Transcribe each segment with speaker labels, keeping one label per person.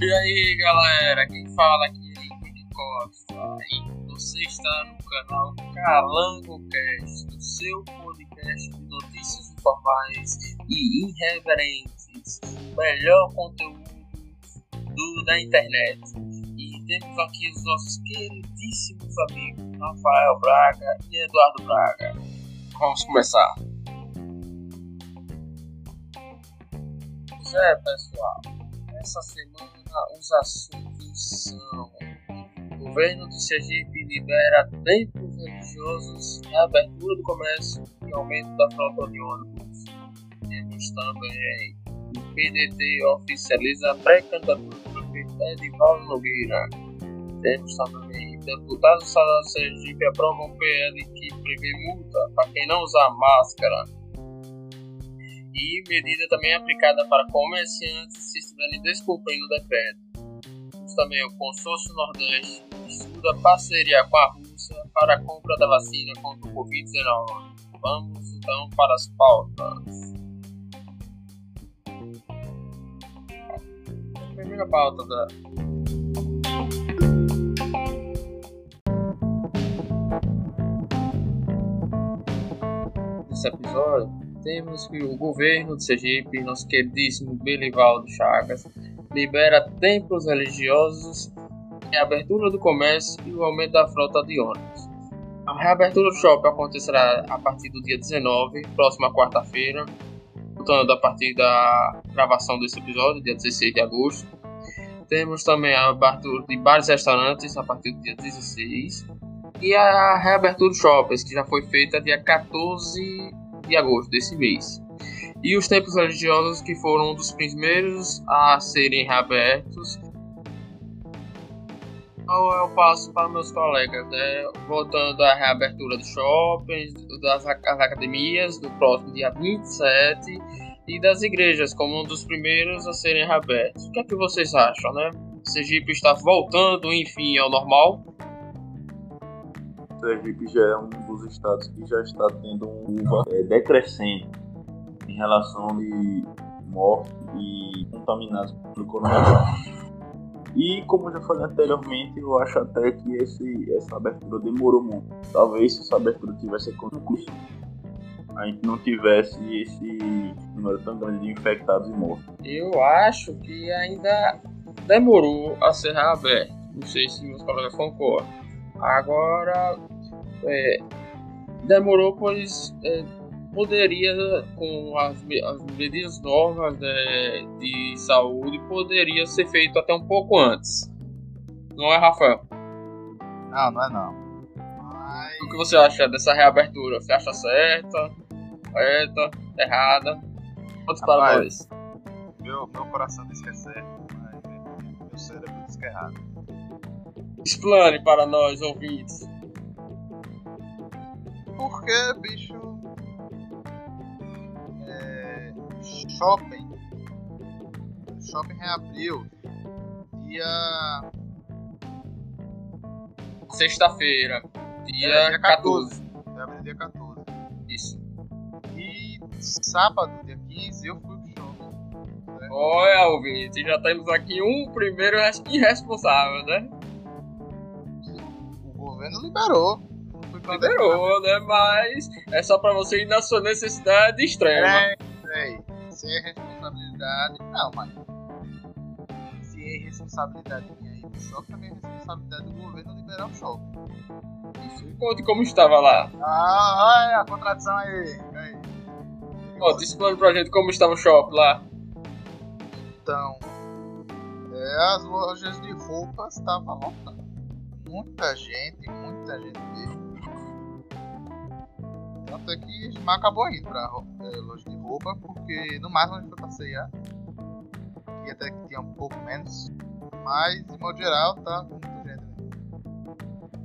Speaker 1: E aí galera, quem fala aqui é Henrique Costa e você está no canal Calango Cast, o seu podcast de notícias informais e irreverentes, melhor conteúdo do, da internet. E temos aqui os nossos queridíssimos amigos Rafael Braga e Eduardo Braga. Vamos começar. Pois é, pessoal, essa semana os assuntos são: o governo de Sergipe libera templos religiosos, reabertura do comércio e aumento da frota de ônibus. Temos também o PDT oficializa a pré-candidatura do prefeito Edivaldo Nogueira. Temos também deputados estaduais de Sergipe aprovam um PL que prevê multa para quem não usar máscara e medida também aplicada para comerciantes se estiverem descumprindo o decreto. Temos também o Consórcio Nordeste estuda parceria com a Rússia para a compra da vacina contra o Covid-19. Vamos então para as pautas. Primeira pauta da desse episódio temos que o governo de Sergipe, nosso queridíssimo Belivaldo Chagas, libera templos religiosos, a abertura do comércio e o aumento da frota de ônibus. A reabertura do shopping acontecerá a partir do dia 19, próxima quarta-feira, portanto, a partir da gravação desse episódio, dia 16 de agosto. Temos também a abertura de bares e restaurantes a partir do dia 16. E a reabertura dos shoppings, que já foi feita dia 14 de agosto desse mês. E os templos religiosos que foram um dos primeiros a serem reabertos. Então eu passo para meus colegas, né? voltando à reabertura dos shoppings, das academias, do próximo dia 27, e das igrejas, como um dos primeiros a serem reabertos. O que é que vocês acham, né? Sergipe está voltando, enfim, ao normal?
Speaker 2: Sergipe já é um dos estados que já está tendo um curva é, decrescente em relação de mortes e contaminados pelo coronavírus. E como eu já falei anteriormente, eu acho até que esse, essa abertura demorou muito. Talvez se essa abertura tivesse concluído, a gente não tivesse esse número tão grande de infectados e mortos.
Speaker 1: Eu acho que ainda demorou a ser reaberto. Não sei se meus colegas concordam. Agora, é, demorou, pois é, poderia, com as, as medidas novas né, de saúde, poderia ser feito até um pouco antes. Não é, Rafael?
Speaker 3: Não, não é não.
Speaker 1: Mas... O que você acha dessa reabertura? Você acha certa? Certa? Errada? Quantos para nós?
Speaker 3: Meu, meu coração diz que é certo, mas meu cérebro diz que é errado.
Speaker 1: Explane para nós, ouvintes.
Speaker 3: Porque, bicho. É, shopping. Shopping reabriu. Dia.
Speaker 1: Sexta-feira. Dia,
Speaker 3: é, dia
Speaker 1: 14.
Speaker 3: 14. Reabriu dia 14.
Speaker 1: Isso.
Speaker 3: E sábado, dia 15, eu fui pro shopping.
Speaker 1: Né? Olha, ouvinte, já temos aqui um primeiro irresponsável, né?
Speaker 3: O governo liberou.
Speaker 1: Liberou, né? Mas é só pra você ir na sua necessidade extrema.
Speaker 3: É, é. Se é responsabilidade. Não, mas. Se é responsabilidade minha aí do shopping, também é responsabilidade do governo liberar o shopping.
Speaker 1: Isso. Conte como estava lá.
Speaker 3: Ah, olha a contradição aí. aí.
Speaker 1: Conte, explane pra gente como estava o shopping lá.
Speaker 3: Então. É, as lojas de roupas estavam lotadas. Muita gente, muita gente mesmo. Tanto é que a gente acabou indo pra é, loja de roupa, porque no máximo a gente foi passear. E até que tinha um pouco menos. Mas, de modo geral, tá com muita gente. Né?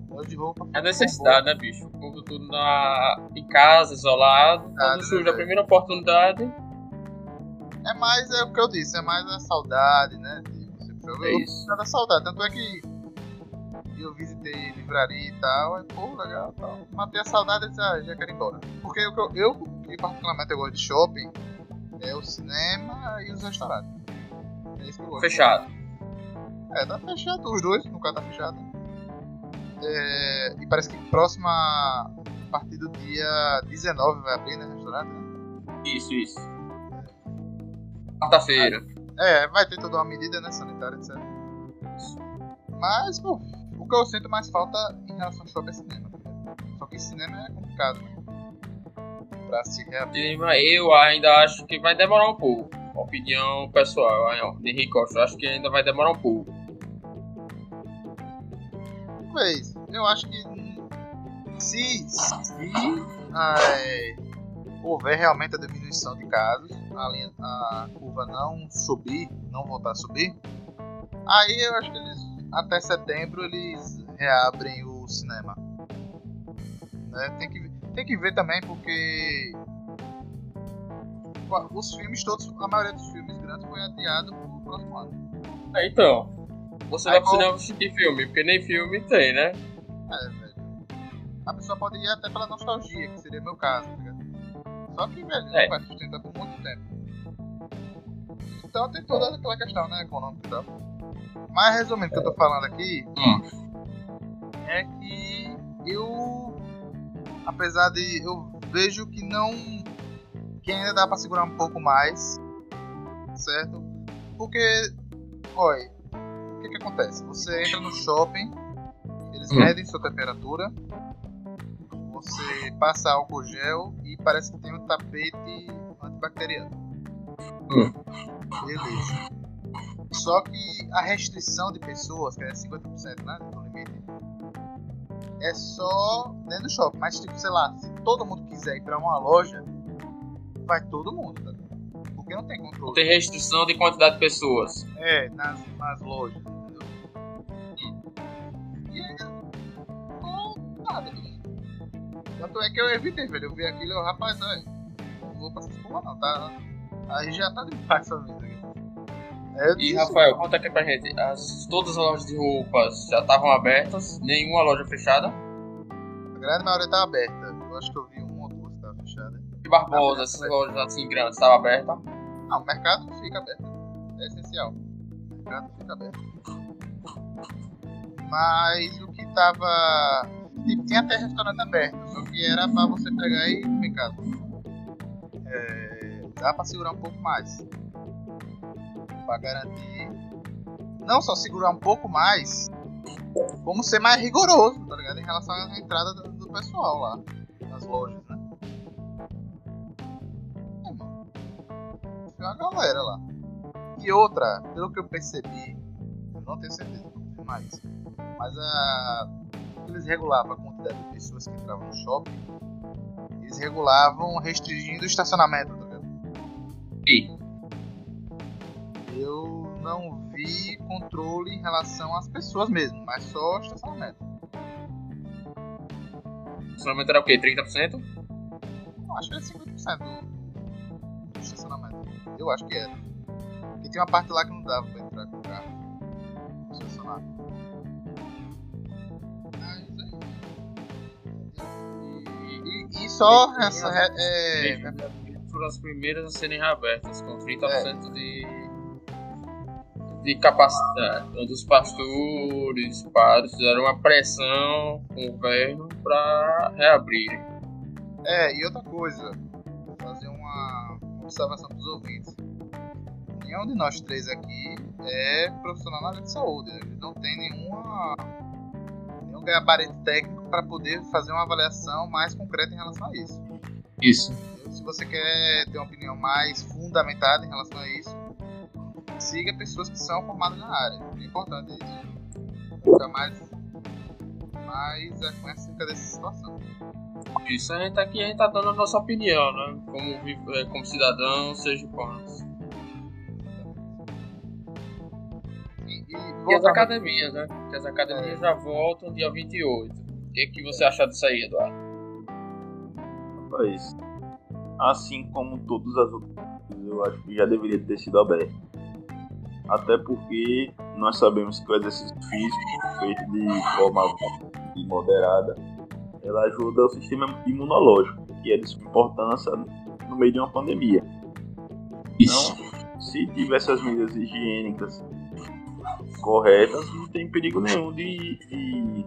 Speaker 3: Loja de roupa.
Speaker 1: É necessidade, né, bicho? O povo tudo na... em casa, isolado.
Speaker 3: Ah,
Speaker 1: Quando surge a primeira oportunidade.
Speaker 3: É mais é o que eu disse, é mais a saudade, né? Você
Speaker 1: É isso.
Speaker 3: da saudade. Tanto é que eu visitei livraria e tal, aí, pô, legal tal. Matei a saudade e disse, ah, já quero ir embora. Porque eu, eu, que particularmente eu gosto de shopping, É o cinema e os restaurantes. É isso que eu gosto.
Speaker 1: Fechado.
Speaker 3: É, tá fechado os dois, no caso tá fechado. É, e parece que próxima a partir do dia 19 vai abrir, né, restaurante, né?
Speaker 1: Isso, isso. Quarta-feira.
Speaker 3: É, vai ter toda uma medida, né, sanitária, etc. Mas, pô, que eu sinto mais falta em relação ao shopping é cinema. tá? Só que cinema é complicado, né? Pra se reabrir.
Speaker 1: Eu ainda acho que vai demorar um pouco. Opinião pessoal, de Henrique Costa, eu acho que ainda vai demorar um pouco.
Speaker 3: Talvez. Eu acho que se, se é, houver realmente a diminuição de casos, a, linha, a curva não subir, não voltar a subir, aí eu acho que eles até setembro eles reabrem o cinema. Né, Tem, que, tem que ver também porque os filmes todos, a maioria dos filmes grandes foi adiado pro próximo ano.
Speaker 1: É, então. Você
Speaker 3: Aí
Speaker 1: vai pro
Speaker 3: qual-
Speaker 1: cinema assistir filme, porque nem filme tem, né?
Speaker 3: É, velho. A pessoa pode ir até pela nostalgia, que seria meu caso, tá ligado? Só que, velho,
Speaker 1: É.
Speaker 3: não vai sustentar por muito tempo. Então tem toda aquela questão, né, econômica e tal. Mas resumindo o que eu tô falando aqui,
Speaker 1: Hum.
Speaker 3: é que eu. Apesar de. Eu vejo que não. Que ainda dá pra segurar um pouco mais. Certo? Porque. Olha. O que que acontece? Você entra no shopping. Eles
Speaker 1: Hum.
Speaker 3: medem sua temperatura. Você passa álcool gel e parece que tem um tapete antibacteriano.
Speaker 1: Hum.
Speaker 3: Beleza. Só que a restrição de pessoas, que é 50%, né? No limite, é só dentro do shopping. Mas, tipo, sei lá, se todo mundo quiser ir pra uma loja, vai todo mundo, tá ligado? Porque não tem
Speaker 1: Não
Speaker 3: controle.
Speaker 1: tem restrição de quantidade de pessoas.
Speaker 3: É, nas, nas lojas, entendeu? E ainda não nada, bicho. Tanto é que eu evitei, velho. Eu vi aquilo e eu, rapaz, olha, não vou pra essas porra não, tá? Aí já tá demais essa vida aqui. É,
Speaker 1: E Rafael, conta aqui pra gente. As, todas as lojas de roupas já estavam abertas, nenhuma loja fechada.
Speaker 3: A grande maioria tá aberta. Eu acho que eu vi uma ou duas que tava fechada.
Speaker 1: E Barbosa, essas lojas assim grandes, estavam abertas.
Speaker 3: Ah, o mercado fica aberto. É essencial. O mercado fica aberto. Mas o que tava. Tipo, tinha até restaurante aberto, só que era pra você pegar e casa. É, dá pra segurar um pouco mais. Pra garantir. Não só segurar um pouco mais, como ser mais rigoroso, tá ligado? Em relação à entrada do, do pessoal lá, nas lojas, né? É, mano. Tem uma galera lá. E outra, pelo que eu percebi, eu não tenho certeza isso, mas a. Eles regulavam a quantidade de pessoas que entravam no shopping, eles regulavam restringindo o estacionamento, tá ligado?
Speaker 1: E
Speaker 3: Eu não vi controle em relação às pessoas mesmo, mas só estacionamento.
Speaker 1: estacionamento era o quê? 30%?
Speaker 3: Não, acho que era 50% do, do estacionamento. Eu acho que era. Porque tem uma parte lá que não dava pra entrar com o carro. Mas é. E, e só essa. É, é,
Speaker 1: foram as primeiras a serem reabertas, com 30% de, de capacidade. Onde os pastores, padres fizeram uma pressão com o governo para reabrir.
Speaker 3: É, e outra coisa, vou fazer uma observação para os ouvintes. Nenhum de nós três aqui é profissional na área de saúde, né? não tem nenhuma, nenhum gabarito técnico para poder fazer uma avaliação mais concreta em relação a isso.
Speaker 1: Isso.
Speaker 3: Se você quer ter uma opinião mais fundamentada em relação a isso, siga pessoas que são formadas na área. É importante isso. Ficar mais, mais é, acerca dessa situação.
Speaker 1: Isso a gente aqui a gente tá dando a nossa opinião, né? Como, eh, como cidadão, seja quantos.
Speaker 3: E, e
Speaker 1: E as academias, né? Que as academias já voltam dia 28. O que, que você acha disso aí, Eduardo?
Speaker 2: Rapaz, assim como todas as outras eu acho que já deveria ter sido aberto. Até porque nós sabemos que o exercício físico, feito de forma moderada, ela ajuda o sistema imunológico, que é de sua importância no meio de uma pandemia.
Speaker 1: Isso.
Speaker 2: Então, se tivesse as medidas higiênicas corretas, não tem perigo nenhum de, de,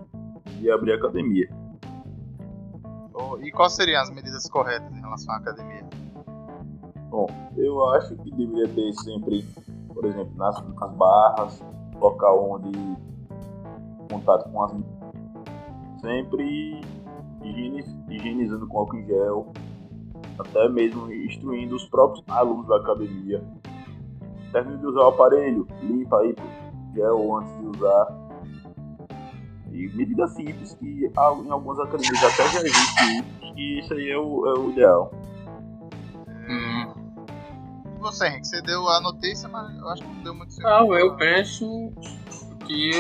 Speaker 2: de abrir a academia.
Speaker 3: Oh, E quais seriam as medidas corretas em relação à academia?
Speaker 2: Bom, eu acho que deveria ter sempre, por exemplo, nas, nas barras, local onde contato com as sempre higienizando com álcool em gel, até mesmo instruindo os próprios alunos da academia. Termine de usar o aparelho, limpa aí pô, gel antes de usar. E medidas simples que ah, em algumas academias até já existe que isso aí é o, é o ideal.
Speaker 3: Você, Henrique? Você deu a notícia, mas eu acho que não deu muito certo.
Speaker 1: Não, eu penso que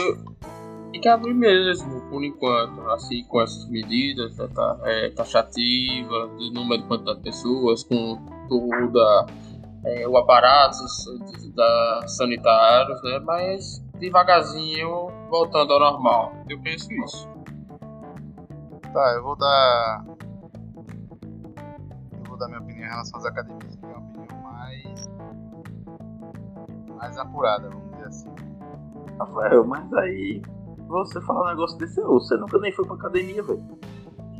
Speaker 1: tem que abrir mesmo, por enquanto, assim, com essas medidas né, tá, é, taxativas, de número de quantidade de pessoas, com toda é, o aparato da sanitários, né? Mas devagarzinho voltando ao normal. Eu penso isso.
Speaker 3: Tá, eu vou dar. Eu vou dar minha opinião em relação às academias, que é uma opinião mais. mais apurada, vamos dizer assim.
Speaker 2: Rafael, mas aí você fala um negócio desse, você nunca nem foi pra academia, velho.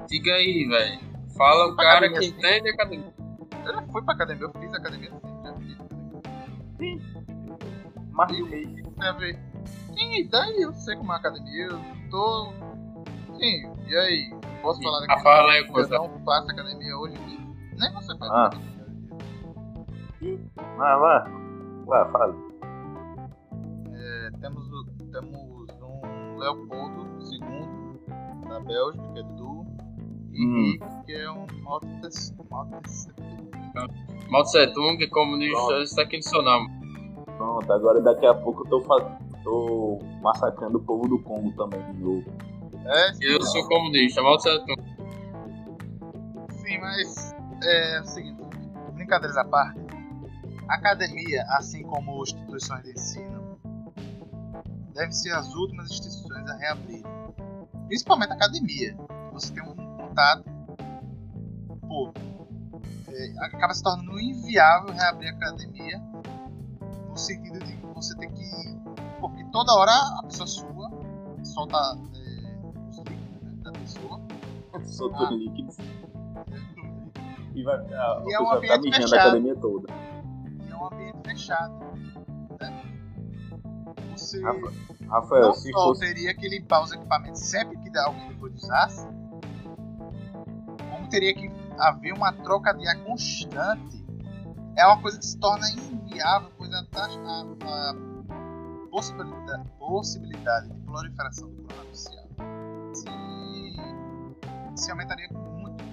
Speaker 1: Diga aí, velho. Fala o cara
Speaker 3: Academia,
Speaker 1: que
Speaker 3: sim.
Speaker 1: entende academia.
Speaker 3: Eu já fui pra academia, eu fiz academia sim, já fiz academia.
Speaker 2: Mas
Speaker 3: E o que tem a ver? Sim, daí eu sei como é a academia, eu tô. Sim, e aí? Posso falar da
Speaker 1: Ah, fala aí,
Speaker 3: Eu
Speaker 1: coisa.
Speaker 3: não faço academia hoje. Nem você faz
Speaker 2: Ah.
Speaker 3: academia
Speaker 2: vai, vai, vai, fala.
Speaker 3: É, temos, o- temos um Leopoldo II da Bélgica, que é do e
Speaker 2: Hum.
Speaker 3: Que é um Mao Tse- Mao Tse-
Speaker 1: Mao Tse Tung é comunista, seu nome.
Speaker 2: Pronto, agora daqui a pouco eu tô, fa- tô massacrando o povo do Congo também de novo.
Speaker 3: É, sim,
Speaker 1: Eu sou comunista, Mao Tse Tung.
Speaker 3: sim, mas é o seguinte, brincadeiras à parte, a academia, assim como instituições de ensino, devem ser as últimas instituições a reabrir. Principalmente a academia. Você tem um contato. Pô, é, acaba se tornando inviável reabrir a academia no sentido de que você tem que. Porque toda hora a pessoa sua solta é, os líquidos né, da pessoa.
Speaker 2: Solta
Speaker 3: Ah.
Speaker 2: os líquidos e vai ficar.
Speaker 3: E
Speaker 2: a
Speaker 3: é um ambiente
Speaker 2: a
Speaker 3: fechado.
Speaker 2: academia toda.
Speaker 3: Fechado. Né? Você
Speaker 2: Rafa- Rafael,
Speaker 3: não
Speaker 2: se
Speaker 3: só
Speaker 2: fosse.
Speaker 3: teria que limpar os equipamentos sempre que alguém depois usasse, como teria que haver uma troca de ar constante. É uma coisa que se torna inviável, pois a, a, a possibilidade, possibilidade de proliferação do coronavírus se, se aumentaria muito.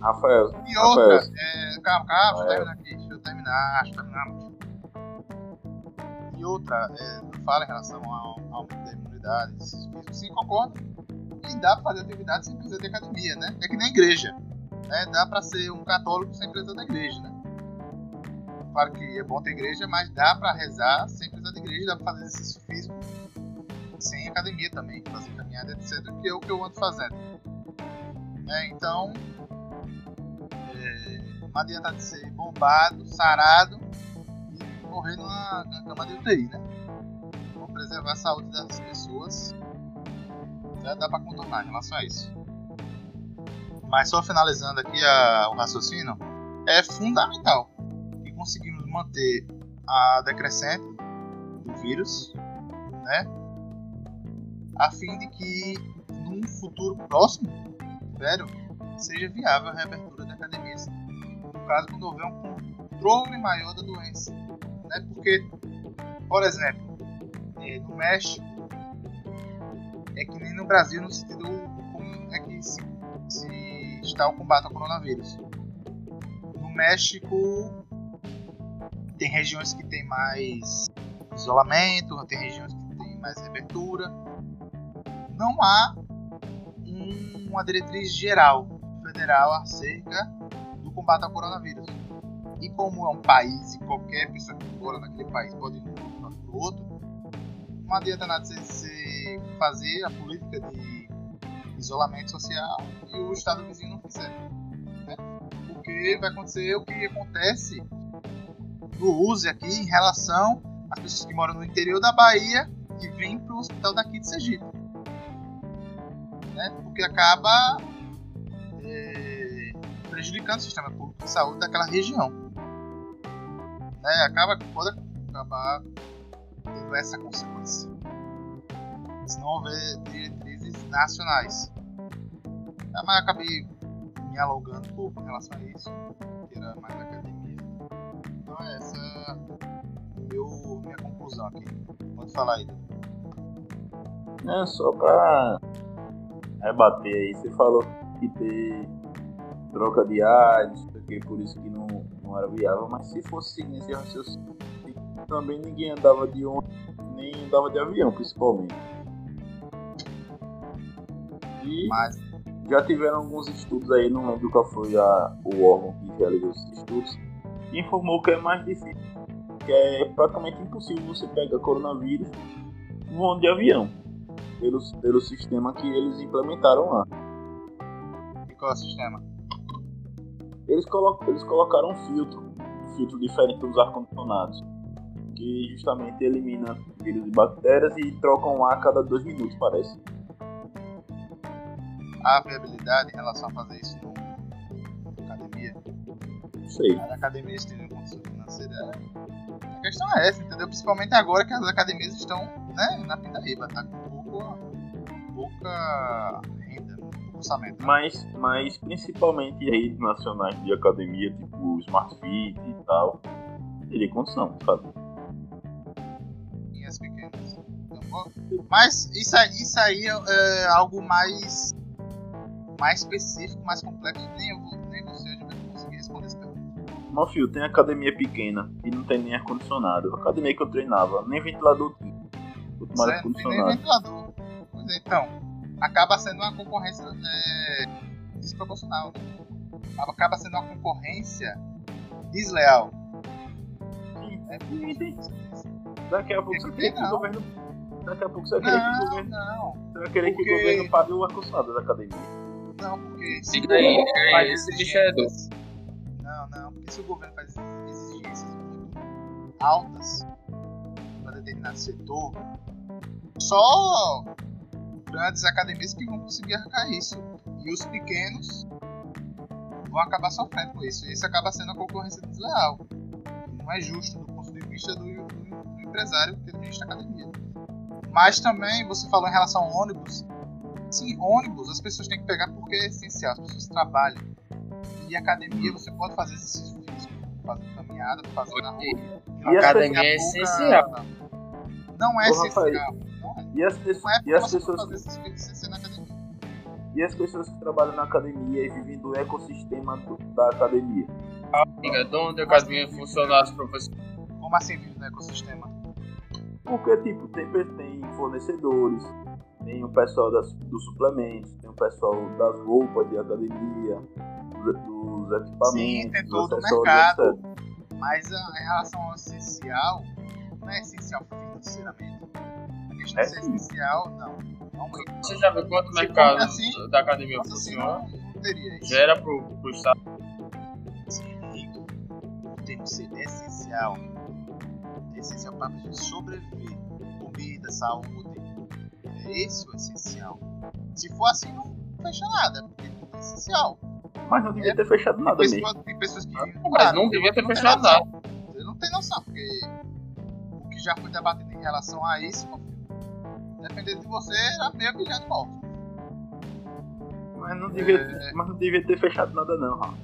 Speaker 2: Rafael,
Speaker 3: E outra,
Speaker 2: Rafael,
Speaker 3: é, calma, calma, deixa eu terminar aqui, deixa eu terminar, deixa eu terminar. Outra, é, fala em relação ao aumento da imunidade, sim, concordo. E dá pra fazer atividade sem precisar de academia, né? É que nem igreja. Né? Dá pra ser um católico sem precisar da igreja, né? Claro que é bom ter igreja, mas dá pra rezar sem precisar de igreja, dá pra fazer exercício físico sem academia também, fazer caminhada, etc. Que é o que eu ando fazendo. Né? Então, não adianta de ser bombado, sarado e morrer numa cama de UTI, né? Vamos preservar a saúde das pessoas. Já dá pra contornar em relação a isso. Mas só finalizando aqui a- o raciocínio, é fundamental que conseguimos manter a decrescente do vírus, né? A fim de que num futuro próximo, velho, seja viável a reabertura da academia no caso quando houver um controle maior da doença. Né? Porque, por exemplo, eh, no México, é que nem no Brasil no sentido como é que se, se está o combate ao coronavírus. No México tem regiões que tem mais isolamento, tem regiões que tem mais reabertura. Não há um- uma diretriz geral federal acerca do combate ao coronavírus. E como é um país e qualquer pessoa que mora naquele país pode outro, não adianta nada você, fazer a política de isolamento social e o estado vizinho não fizer. né? Porque vai acontecer o que acontece do USE aqui em relação às pessoas que moram no interior da Bahia e vêm para o hospital daqui de Sergipe. Né? Porque acaba é, prejudicando o sistema público de saúde daquela região. Né? Acaba, pode acabar tendo essa consequência. Se não houver diretrizes nacionais. Ah, mas acabei me alongando um pouco em relação a isso, que era mais academia. Então é essa meu, minha conclusão aqui. Pode falar aí.
Speaker 2: É, só pra rebater aí, você falou que ter troca de ar, não sei o que, por isso que não, não era viável, mas se fosse seguir esse raciocínio, também ninguém andava de ônibus, nem andava de avião, principalmente. E mas... já tiveram alguns estudos aí, não lembro qual foi a, o órgão que realizou esses estudos, que informou que é mais difícil, que é praticamente impossível você pegar coronavírus voando de avião, pelo, pelo sistema que eles implementaram lá.
Speaker 3: E qual é o sistema?
Speaker 2: Eles, colo eles colocaram um filtro, um filtro diferente dos ar-condicionados, que justamente elimina vírus e bactérias e trocam um ar a cada dois minutos, parece.
Speaker 3: Há viabilidade em relação a fazer isso no, na academia?
Speaker 2: Não sei.
Speaker 3: As academias têm condição financeira. A questão é essa, entendeu? Principalmente agora que as academias estão né, na pindaíba, tá com pouca, pouca renda, pouco orçamento.
Speaker 2: Mas, mas principalmente redes nacionais de academia, tipo Smart Fit e tal, teria condição, sabe?
Speaker 3: Pequenas. Mas isso aí, isso aí é algo mais mais específico, mais complexo, nem, eu, nem você vai conseguir responder essa pergunta.
Speaker 2: Meu filho, tem academia pequena e não tem nem ar-condicionado. A academia que eu treinava, nem ventilador tinha.
Speaker 3: Quanto mais ar-condicionado. Nem ventilador. Pois é, então, acaba sendo uma concorrência é, desproporcional. Acaba sendo uma concorrência desleal.
Speaker 2: Sim, é, Daqui a pouco você quer que o governo. Daqui a pouco você vai querer que o governo.
Speaker 3: Não.
Speaker 2: Você vai querer que o governo pague o ar-condicionado da academia.
Speaker 3: Não, porque
Speaker 1: se o governo faz esse bicho é
Speaker 3: Não, não, porque se o governo faz exigências muito altas para determinado setor, só grandes academias que vão conseguir arrancar isso. E os pequenos vão acabar sofrendo com isso. E isso acaba sendo a concorrência desleal. Não é justo do ponto de vista do empresário que administra a academia. Mas também você falou em relação ao ônibus. Sim, ônibus as pessoas têm que pegar porque é essencial, as pessoas trabalham. E academia você pode fazer exercício físico, fazer caminhada, fazer na rua.
Speaker 1: E academia é essencial.
Speaker 3: Não é essencial. Não é.
Speaker 2: E as, pessoas, é e as pessoas
Speaker 3: que... na academia.
Speaker 2: E as pessoas que trabalham na academia e vivem do ecossistema do, da academia.
Speaker 1: Amiga, de onde a academia funciona, professores?
Speaker 3: Como assim vive no ecossistema?
Speaker 2: Porque, tipo, tem, tem fornecedores, tem o pessoal das, dos suplementos, tem o pessoal das roupas de academia, dos, dos equipamentos, Sim,
Speaker 3: tem todo o mercado. Etc. Mas a, em relação ao essencial, não é essencial financeiramente. A questão é, ser essencial, não. não
Speaker 1: Você já viu quanto o mercado assim, da academia assim, funciona?
Speaker 3: Assim, não, não teria isso.
Speaker 1: Gera pro, pro Estado.
Speaker 3: Rico, tem que ser essencial. É essencial para sobreviver. Comida, saúde, é esse o essencial. Se for assim, não fecha nada, porque não é essencial.
Speaker 2: Mas não devia é, ter fechado nada
Speaker 3: tem
Speaker 2: mesmo.
Speaker 3: Pessoas, tem pessoas que
Speaker 1: vivem. Mas não devia ter fechado nada.
Speaker 3: Você não tem noção, porque o que já foi debatido em relação a isso, dependendo de você, era meio milhão de mortos.
Speaker 2: Mas não devia, é... mas não devia ter fechado nada não, ó.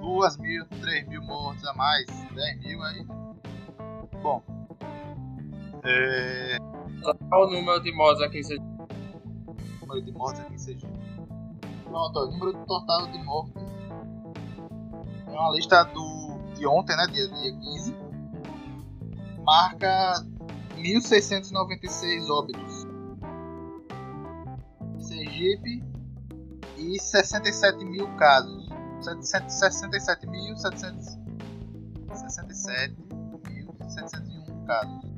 Speaker 3: Duas mil, três mil mortos a mais, dez mil aí. Bom. É...
Speaker 1: Qual o número de mortes aqui em Sergipe?
Speaker 3: Número de mortes aqui em Sergipe. Pronto, o número total de mortes. É uma lista do, de ontem, né? Dia, dia 15. Marca 1.696 óbitos. Sergipe e 67 mil casos. 67.701 casos.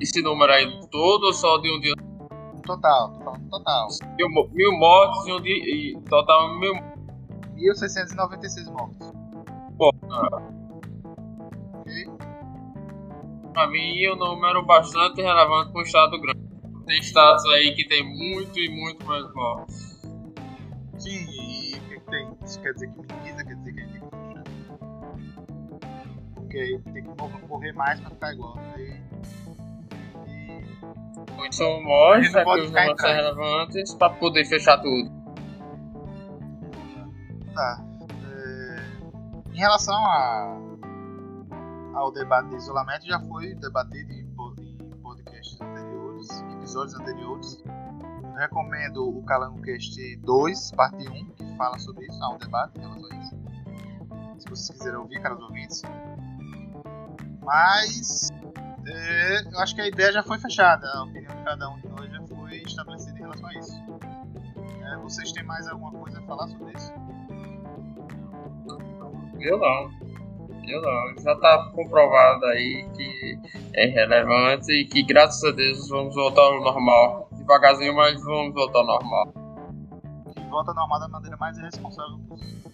Speaker 1: Esse número aí todo ou só de um dia?
Speaker 3: Total, total.
Speaker 1: Mil, mil mortes e um dia. E total mil.
Speaker 3: 1696 mortos.
Speaker 1: Bom. Ah. Pra mim, é um número bastante relevante para um estado grande. Tem estados aí que tem muito e muito mais mortes.
Speaker 3: Sim, e o que, tem? Isso quer dizer que minimiza, quer dizer Porque aí tem que morrer mais pra ficar igual. Né? E...
Speaker 1: Muitos são
Speaker 3: não
Speaker 1: aqui os números são relevantes para poder fechar tudo.
Speaker 3: Tá. É, Em relação a... ao debate de isolamento, já foi debatido em, po- em podcasts anteriores, em episódios anteriores. Eu recomendo o Calango Cast 2, parte 1, que fala sobre isso. Há um debate em relação a isso. Se vocês quiserem ouvir, caros ouvintes. Mas é, eu acho que a ideia já foi fechada. A opinião de cada um de nós já foi estabelecida em relação a isso. É, vocês têm mais alguma coisa a falar sobre isso?
Speaker 1: Eu não. Eu não. Já tá comprovado aí que é relevante e que graças a Deus vamos voltar ao normal. Devagarzinho, mas vamos voltar ao normal.
Speaker 3: que volta normal da maneira mais irresponsável possível.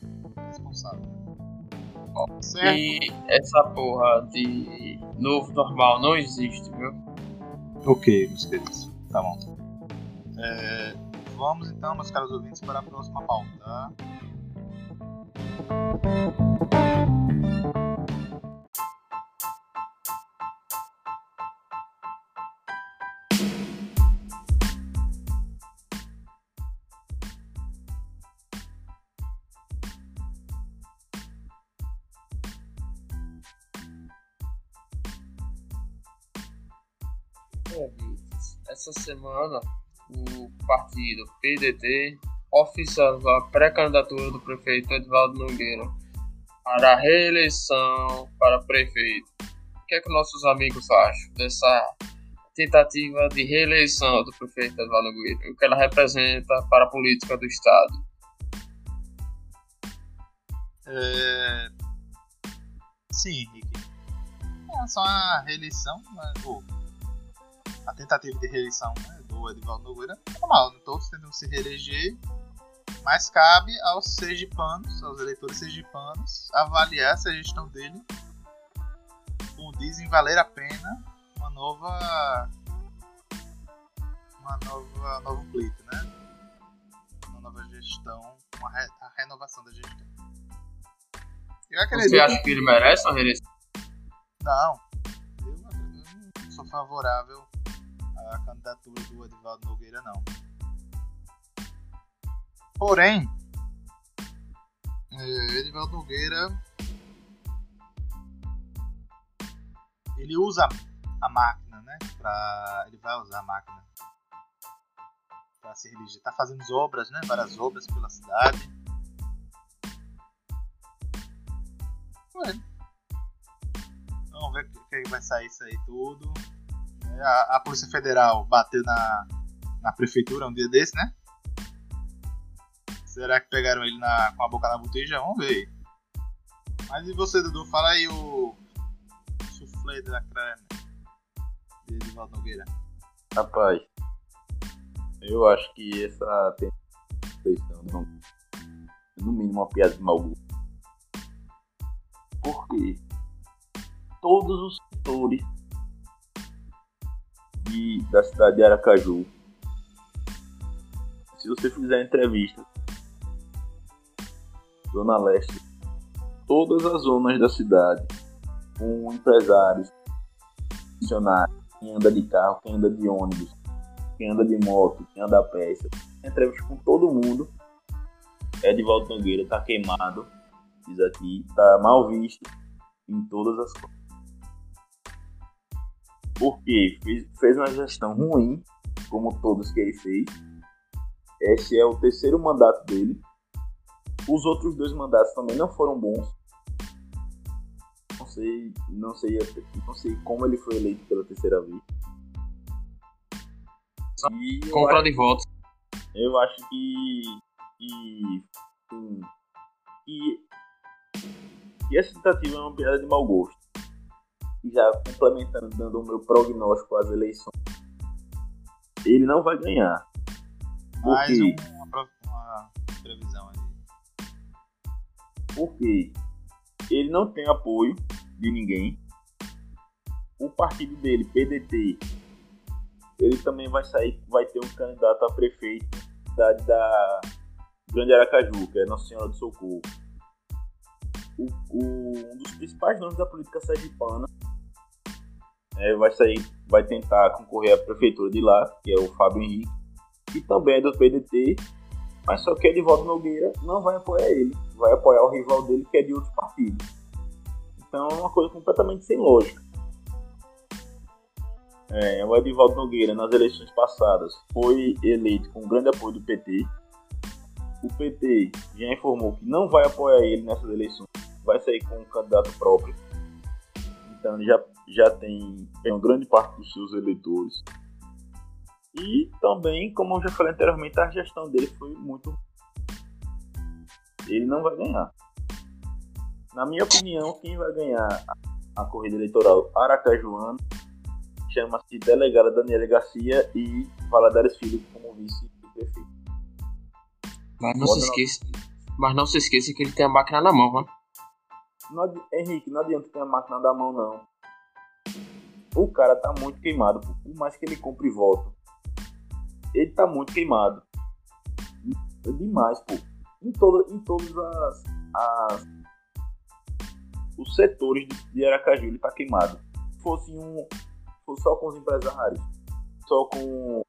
Speaker 3: Responsável. Certo?
Speaker 1: E essa porra de novo normal não existe, viu?
Speaker 3: Ok, meus queridos. Tá bom. É, vamos então, meus caros ouvintes, para a próxima pauta.
Speaker 1: Essa semana o partido PDT oficializou a pré-candidatura do prefeito Edvaldo Nogueira para a reeleição para prefeito. O que é que nossos amigos acham dessa tentativa de reeleição do prefeito Edvaldo Nogueira? O que ela representa para a política do Estado?
Speaker 3: É... Sim, Henrique. É só a reeleição, né, ou a tentativa de reeleição né, do Edivaldo Nogueira é normal, né? todos tentam se reeleger, mas cabe aos sergipanos, aos eleitores sergipanos, avaliar se a gestão dele, dizem, valer a pena uma nova. uma nova. novo pleito, né? Uma nova gestão, uma re- a renovação da gestão. Eu acredito.
Speaker 1: Você acha que ele merece uma reeleição?
Speaker 3: Não. Eu, eu não sou favorável à candidatura do Edivaldo Nogueira, não. Porém, eh, Edivaldo Nogueira ele usa a máquina, né? Pra, ele vai usar a máquina para se reeleger. Tá fazendo as obras, né? Várias obras pela cidade. Ué, Vamos ver o que vai sair isso aí tudo. A, a Polícia Federal bateu na, na prefeitura um dia desse, né? Será que pegaram ele na, com a boca na botija? Vamos ver. Mas e você, Dudu? Fala aí o soufflé da creme de Edivaldo Nogueira.
Speaker 2: Rapaz, eu acho que essa eleição não no mínimo uma piada de mau gosto. Porque todos os setores de, da cidade de Aracaju, se você fizer entrevista, Zona Leste, todas as zonas da cidade, com empresários, funcionários, quem anda de carro, quem anda de ônibus, quem anda de moto, quem anda a tem entrevista com todo mundo. Edivaldo Nogueira tá queimado, diz aqui, tá mal visto em todas as coisas. Porque fez, uma gestão ruim, como todos que ele fez. Esse é o terceiro mandato dele. Os outros dois mandatos também não foram bons. Não sei, não sei, não sei como ele foi eleito pela terceira vez. E eu
Speaker 1: Compra de votos.
Speaker 2: eu acho que. que. hum, que, que essa tentativa é uma piada de mau gosto. E já complementando, dando o meu prognóstico às eleições. Ele não vai ganhar.
Speaker 3: Mais
Speaker 2: Porque,
Speaker 3: um- uma, uma previsão aí.
Speaker 2: porque ele não tem apoio de ninguém. o partido dele, PDT, ele também vai sair, vai ter um candidato a prefeito da da Grande Aracaju, que é Nossa Senhora do Socorro. O, o, um dos principais nomes da política sergipana é, vai sair, vai tentar concorrer à prefeitura de lá, que é o Fábio Henrique, e também é do PDT, mas só que Edivaldo Nogueira não vai apoiar ele, vai apoiar o rival dele, que é de outro partido. Então é uma coisa completamente sem lógica. É, o Edivaldo Nogueira, nas eleições passadas, foi eleito com grande apoio do PT. O PT já informou que não vai apoiar ele nessas eleições, vai sair com um candidato próprio. Então ele já, já tem, tem uma grande parte dos seus eleitores. E também, como eu já falei anteriormente, a gestão dele foi muito. Ele não vai ganhar. Na minha opinião, quem vai ganhar a corrida eleitoral aracajuana chama-se delegada Daniela Garcia e Valadares Filho como vice-prefeito.
Speaker 1: Mas não, se esqueça, mas não se esqueça que ele tem a máquina na mão, né?
Speaker 2: Não, Henrique, não adianta ter a máquina na mão, não. O cara tá muito queimado, por mais que ele compre voto. Ele tá muito queimado. É demais, pô. Em, todo, em todos as, as os setores de Aracaju ele tá queimado. Se fosse um, só com os empresários, só com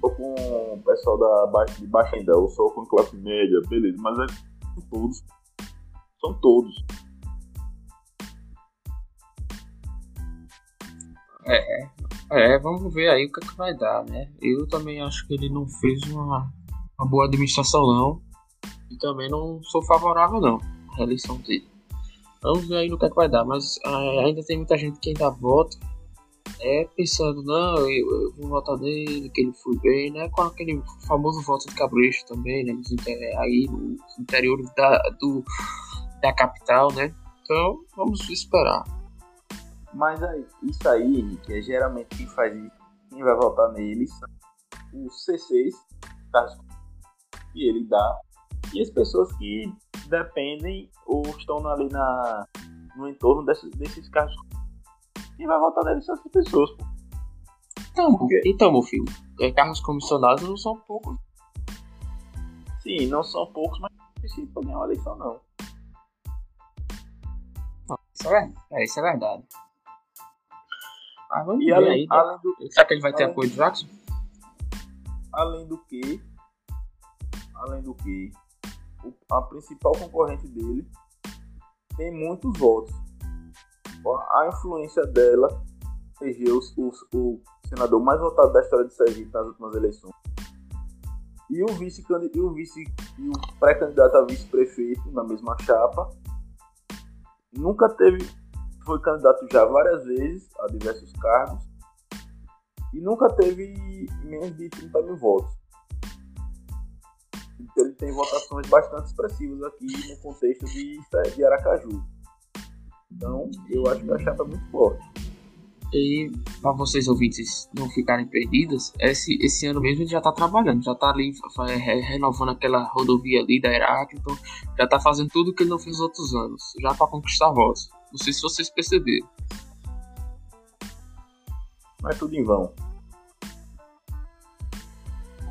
Speaker 2: só com o pessoal da baixa, de baixa ainda, ou só com classe média, beleza, mas é com todos. São todos.
Speaker 1: É, é, vamos ver aí o que, é que vai dar, né? Eu também acho que ele não fez uma, uma boa administração, não. E também não sou favorável, não, à reeleição dele. Vamos ver aí no que, é que vai dar, mas ah, ainda tem muita gente que ainda vota é, pensando, não, eu, eu, vou votar nele, que ele foi bem, né? Com aquele famoso voto de cabresto também, né? Aí no interior da, do, da capital, né? Então, vamos esperar.
Speaker 2: Mas aí, isso aí, que é geralmente quem faz isso, quem vai votar neles são os C6, que ele dá, e as pessoas que dependem ou estão ali na, no entorno desses, desses carros. E vai votar neles essas pessoas, pô.
Speaker 1: Então, Porque... então, meu filho, é, carros comissionados não são poucos.
Speaker 2: Sim, não são poucos, mas não precisa ganhar uma eleição, não.
Speaker 1: Isso é, é, isso é verdade.
Speaker 2: Mas vamos e ver além, aí. Né? Além
Speaker 1: do, Será que ele vai ter apoio do Jackson?
Speaker 2: Além do que. Além do que a principal concorrente dele, tem muitos votos. A influência dela elegeu o, o senador mais votado da história de Sergipe nas últimas eleições. E o vice e o vice e o pré-candidato a vice-prefeito na mesma chapa nunca teve foi candidato já várias vezes a diversos cargos e nunca teve menos de 30 mil votos ele tem votações bastante expressivas aqui no contexto de, de Aracaju. Então, eu acho que a chapa é muito forte.
Speaker 1: E para vocês ouvintes não ficarem perdidos, esse, esse ano mesmo ele já está trabalhando, já está ali renovando aquela rodovia ali da Iraque, então já está fazendo tudo que ele não fez outros anos, já para conquistar voz. Não sei se vocês perceberam.
Speaker 2: Mas tudo em vão.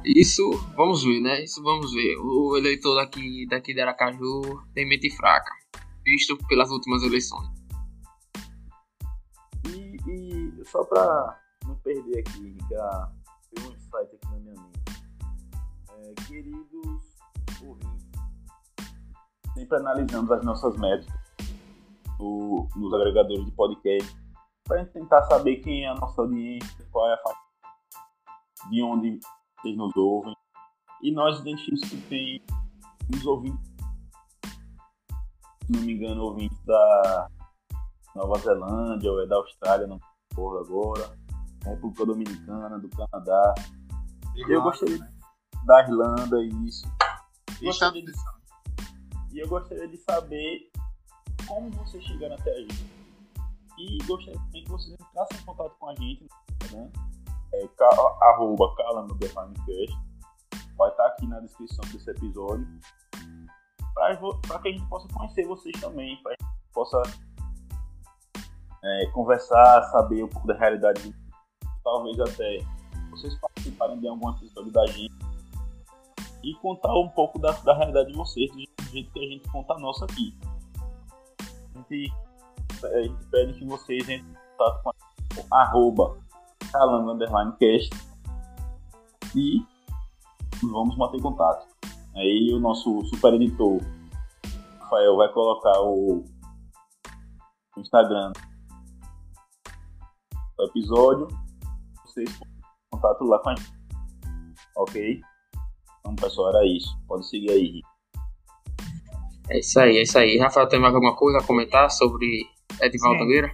Speaker 1: Isso vamos ver, né? Isso vamos ver. O eleitor daqui, daqui de Aracaju tem mente fraca, visto pelas últimas eleições.
Speaker 2: Só para não perder aqui, já tem um insight aqui na minha mente. É, queridos ouvintes, sempre analisamos as nossas métricas no, nos agregadores de podcast para tentar saber quem é a nossa audiência, qual é a faixa de onde vocês nos ouvem. E nós identificamos que tem nos ouvintes, se não me engano, ouvintes da Nova Zelândia ou é da Austrália, não porra agora, República Dominicana, do Canadá. Irlanda, eu gostaria né? da Irlanda, isso. Gostaria de, e eu gostaria de saber como vocês chegaram até a gente. E gostaria também que vocês entrassem em contato com a gente né? é, arroba Calando Cast. Vai estar aqui na descrição desse episódio. Para que a gente possa conhecer vocês também, para que a gente possa é, conversar, saber um pouco da realidade, talvez até vocês participarem de algum episódio da gente e contar um pouco da, da realidade de vocês, do jeito que a gente conta a nossa aqui. A gente, a gente pede que vocês entrem em contato com a, arroba calango underline cast e vamos manter contato. Aí o nosso super editor Rafael vai colocar o Instagram episódio. Vocês contato lá com a gente. Ok? Então, pessoal, era isso. Pode seguir aí.
Speaker 1: É isso aí, é isso aí. Rafael, tem mais alguma coisa a comentar sobre Edivaldo Meira?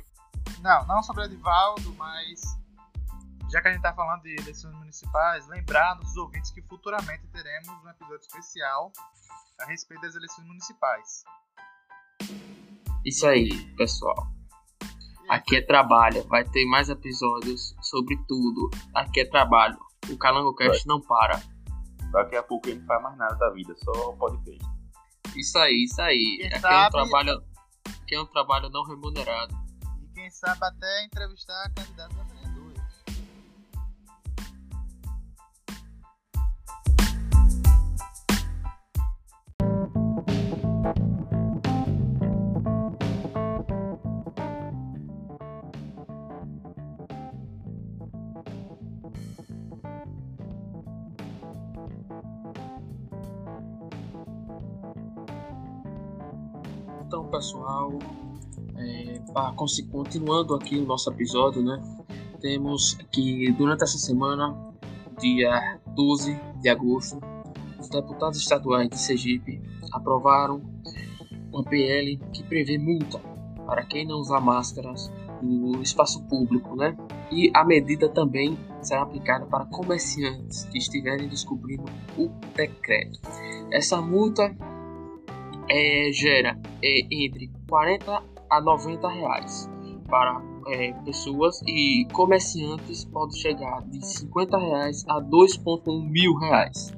Speaker 3: Não, não sobre Edivaldo, mas já que a gente está falando de eleições municipais, lembrar nos ouvintes que futuramente teremos um episódio especial a respeito das eleições municipais.
Speaker 1: Isso aí, pessoal. Aqui é trabalho, vai ter mais episódios sobre tudo. Aqui é trabalho. O CalangoCast não para.
Speaker 2: Daqui a pouco ele não faz mais nada da vida, só podcast.
Speaker 1: Isso aí, isso aí.
Speaker 3: Quem
Speaker 1: Aqui
Speaker 3: sabe...
Speaker 1: é um trabalho. Aqui é um trabalho não remunerado.
Speaker 3: E quem sabe até entrevistar candidatos a
Speaker 1: pessoal, é, pra continuando aqui o nosso episódio, né? Temos que durante essa semana, dia 12 de agosto, os deputados estaduais de Sergipe aprovaram uma PL que prevê multa para quem não usar máscaras no espaço público, né? E a medida também será aplicada para comerciantes que estiverem descobrindo o decreto. Essa multa é, gera é, entre 40 a 90 reais para é, pessoas e comerciantes pode chegar de 50 reais a 2,1 mil reais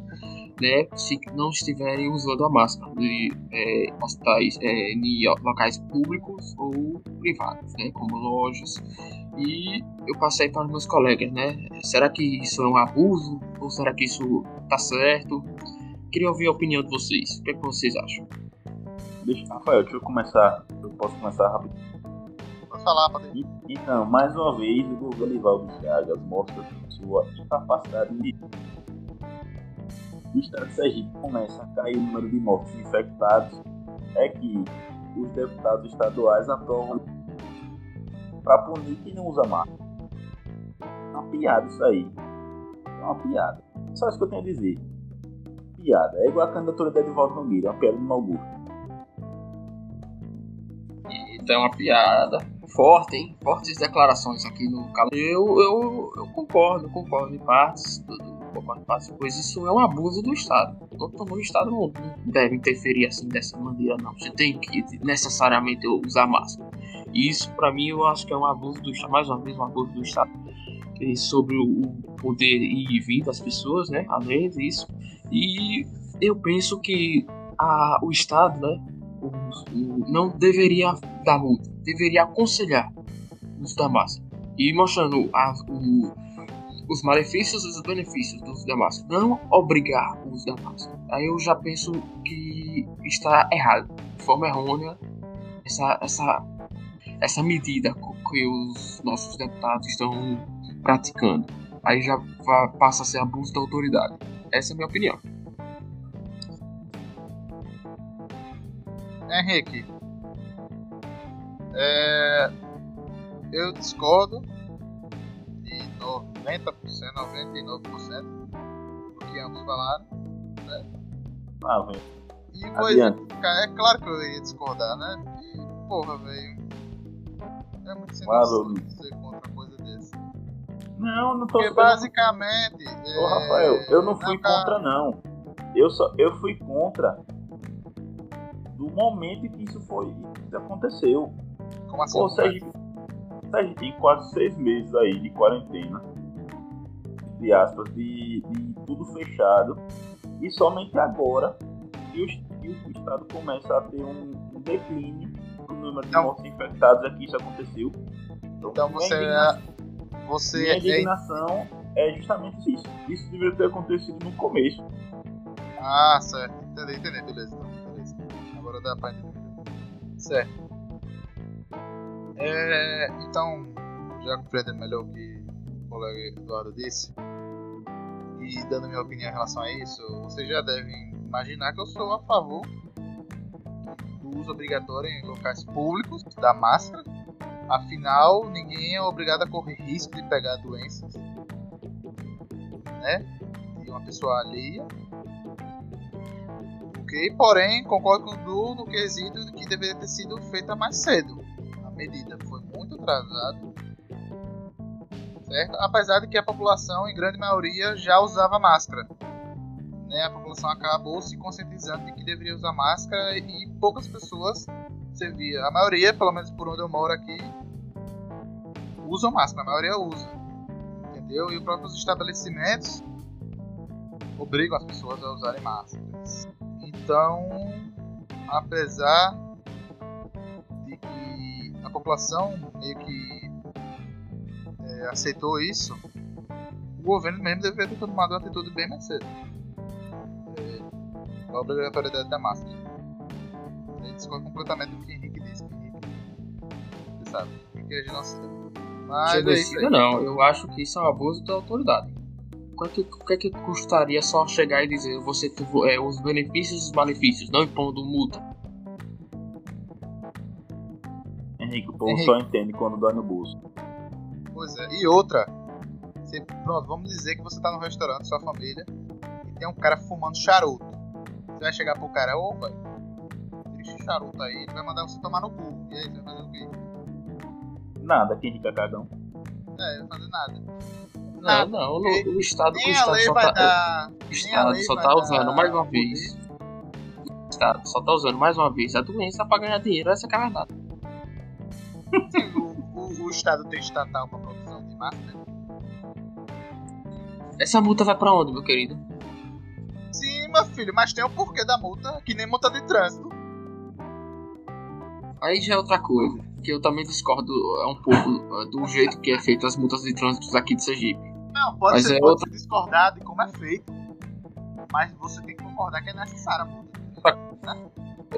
Speaker 1: né, se não estiverem usando a máscara de é, hospitais, é, em locais públicos ou privados, né, como lojas. E eu passei para meus colegas, né, será que isso é um abuso ou será que isso tá certo? Queria ouvir a opinião de vocês. O que, é que vocês acham?
Speaker 2: Deixa, Rafael, deixa eu começar. Eu posso começar rápido.
Speaker 3: Pode falar, pode ir.
Speaker 2: Então, mais uma vez, o governo Ivaldo Chagas mostra sua incapacidade de. O estado de Sergipe começa a cair o número de mortos infectados. É que os deputados estaduais aprovam para punir quem não usa máscara. É uma piada isso aí. É uma piada. Só isso que eu tenho a dizer. Piada. É igual a candidatura de Edivaldo Nogueira, é uma piada de mau gosto.
Speaker 1: Então é uma piada. Forte, hein? Fortes declarações aqui no canal. Eu, eu, eu concordo, concordo em partes. Concordo em partes, pois isso é um abuso do Estado. Todo o Estado não deve interferir assim dessa maneira, não. Você tem que necessariamente usar máscara. E isso, pra mim, eu acho que é um abuso do Estado. Mais uma vez, um abuso do Estado. E sobre o poder e vir das pessoas, né? Além disso. E eu penso que a, o Estado, né? Não deveria dar multa, deveria aconselhar o uso da máscara e mostrando a- o- os malefícios e os benefícios do uso da máscara, não obrigar o uso da máscara. Aí eu já penso que está errado, de forma errônea, essa, essa, essa medida que os nossos deputados estão praticando. Aí já passa a ser abuso da autoridade. Essa é a minha opinião.
Speaker 3: Henrique, é, eu discordo de 90%, 99% do que ambos falaram.
Speaker 2: Ah, velho.
Speaker 3: E coisa, cara, é claro que eu iria discordar, né? E, porra, velho. É muito
Speaker 2: Luiz.
Speaker 3: dizer contra coisa dessa.
Speaker 2: Não, não tô
Speaker 3: Porque basicamente.
Speaker 2: Ô,
Speaker 3: é,
Speaker 2: Rafael, eu não fui
Speaker 3: cara,
Speaker 2: contra, não. Eu, só, eu fui contra do momento em que isso foi. Isso aconteceu.
Speaker 3: Como assim? Cara?
Speaker 2: Sergipe, Sergipe tem quase seis meses aí de quarentena. Entre aspas, de, de tudo fechado. E somente agora que o, que o Estado começa a ter um, um declínio o número de
Speaker 3: Então-
Speaker 2: mortos infectados é que isso aconteceu.
Speaker 3: Então você
Speaker 2: minha
Speaker 3: é. Você
Speaker 2: minha
Speaker 3: é.
Speaker 2: indignação é justamente isso. Isso deveria ter acontecido no começo.
Speaker 3: Ah, certo. Entendi, entendi. Então. Beleza. Agora pra entender. Certo. É, então, já compreendendo melhor o que o colega Eduardo disse, e dando minha opinião em relação a isso, vocês já devem imaginar que eu sou a favor do uso obrigatório em locais públicos da máscara. Afinal, ninguém é obrigado a correr risco de pegar doenças, né? De uma pessoa alheia Ok, porém, concordo com o Du no quesito de que deveria ter sido feita mais cedo. A medida foi muito atrasada. Certo? Apesar de que a população, em grande maioria, já usava máscara. Né? A população acabou se conscientizando de que deveria usar máscara e poucas pessoas você via. A maioria, pelo menos por onde eu moro aqui, usam máscara. A maioria usa. Entendeu? E os próprios estabelecimentos obrigam as pessoas a usarem máscaras. Então, apesar de que a população meio que é, aceitou isso, o governo mesmo deveria ter tomado uma atitude bem mais cedo. É, a obrigatoriedade da máscara. A gente discorda completamente do que Henrique disse. que Henrique, você sabe, Henrique é genocida. Mas é
Speaker 1: Genocida
Speaker 3: aí.
Speaker 1: não, eu acho que isso é um abuso da autoridade. O que, o que é que custaria só chegar e dizer você é, os benefícios e os malefícios, não impondo multa?
Speaker 2: Henrique, o povo
Speaker 3: Henrique.
Speaker 2: só entende quando dói no bolso.
Speaker 3: Pois é. E outra, você- pronto, vamos dizer que você tá no restaurante, sua família, e tem um cara fumando charuto. Você vai chegar pro cara, ô deixa esse charuto aí, ele vai mandar você tomar no cu. E aí, você vai fazer o quê?
Speaker 2: Nada, que Henrique é cagão.
Speaker 3: É, não vai fazer nada.
Speaker 1: Não, não, o, o Estado, o Estado só
Speaker 3: vai
Speaker 1: tá,
Speaker 3: dar.
Speaker 1: o Estado só tá
Speaker 3: dar
Speaker 1: usando mais uma vez. O Estado só tá usando mais uma vez a doença pra ganhar dinheiro, essa que é a verdade.
Speaker 3: O, o, Estado tem estatal pra produção de máscara?
Speaker 1: Essa multa vai pra onde, meu querido?
Speaker 3: Sim, meu filho, mas tem o porquê da multa, que nem multa de trânsito.
Speaker 1: Aí já é outra coisa, que eu também discordo é, um pouco é, do jeito que é feito as multas de trânsito aqui de Sergipe.
Speaker 3: Não, pode,
Speaker 1: Mas
Speaker 3: ser,
Speaker 1: é
Speaker 3: pode
Speaker 1: outra-
Speaker 3: ser discordar de como é feito. Mas você tem que concordar que é necessária a multa.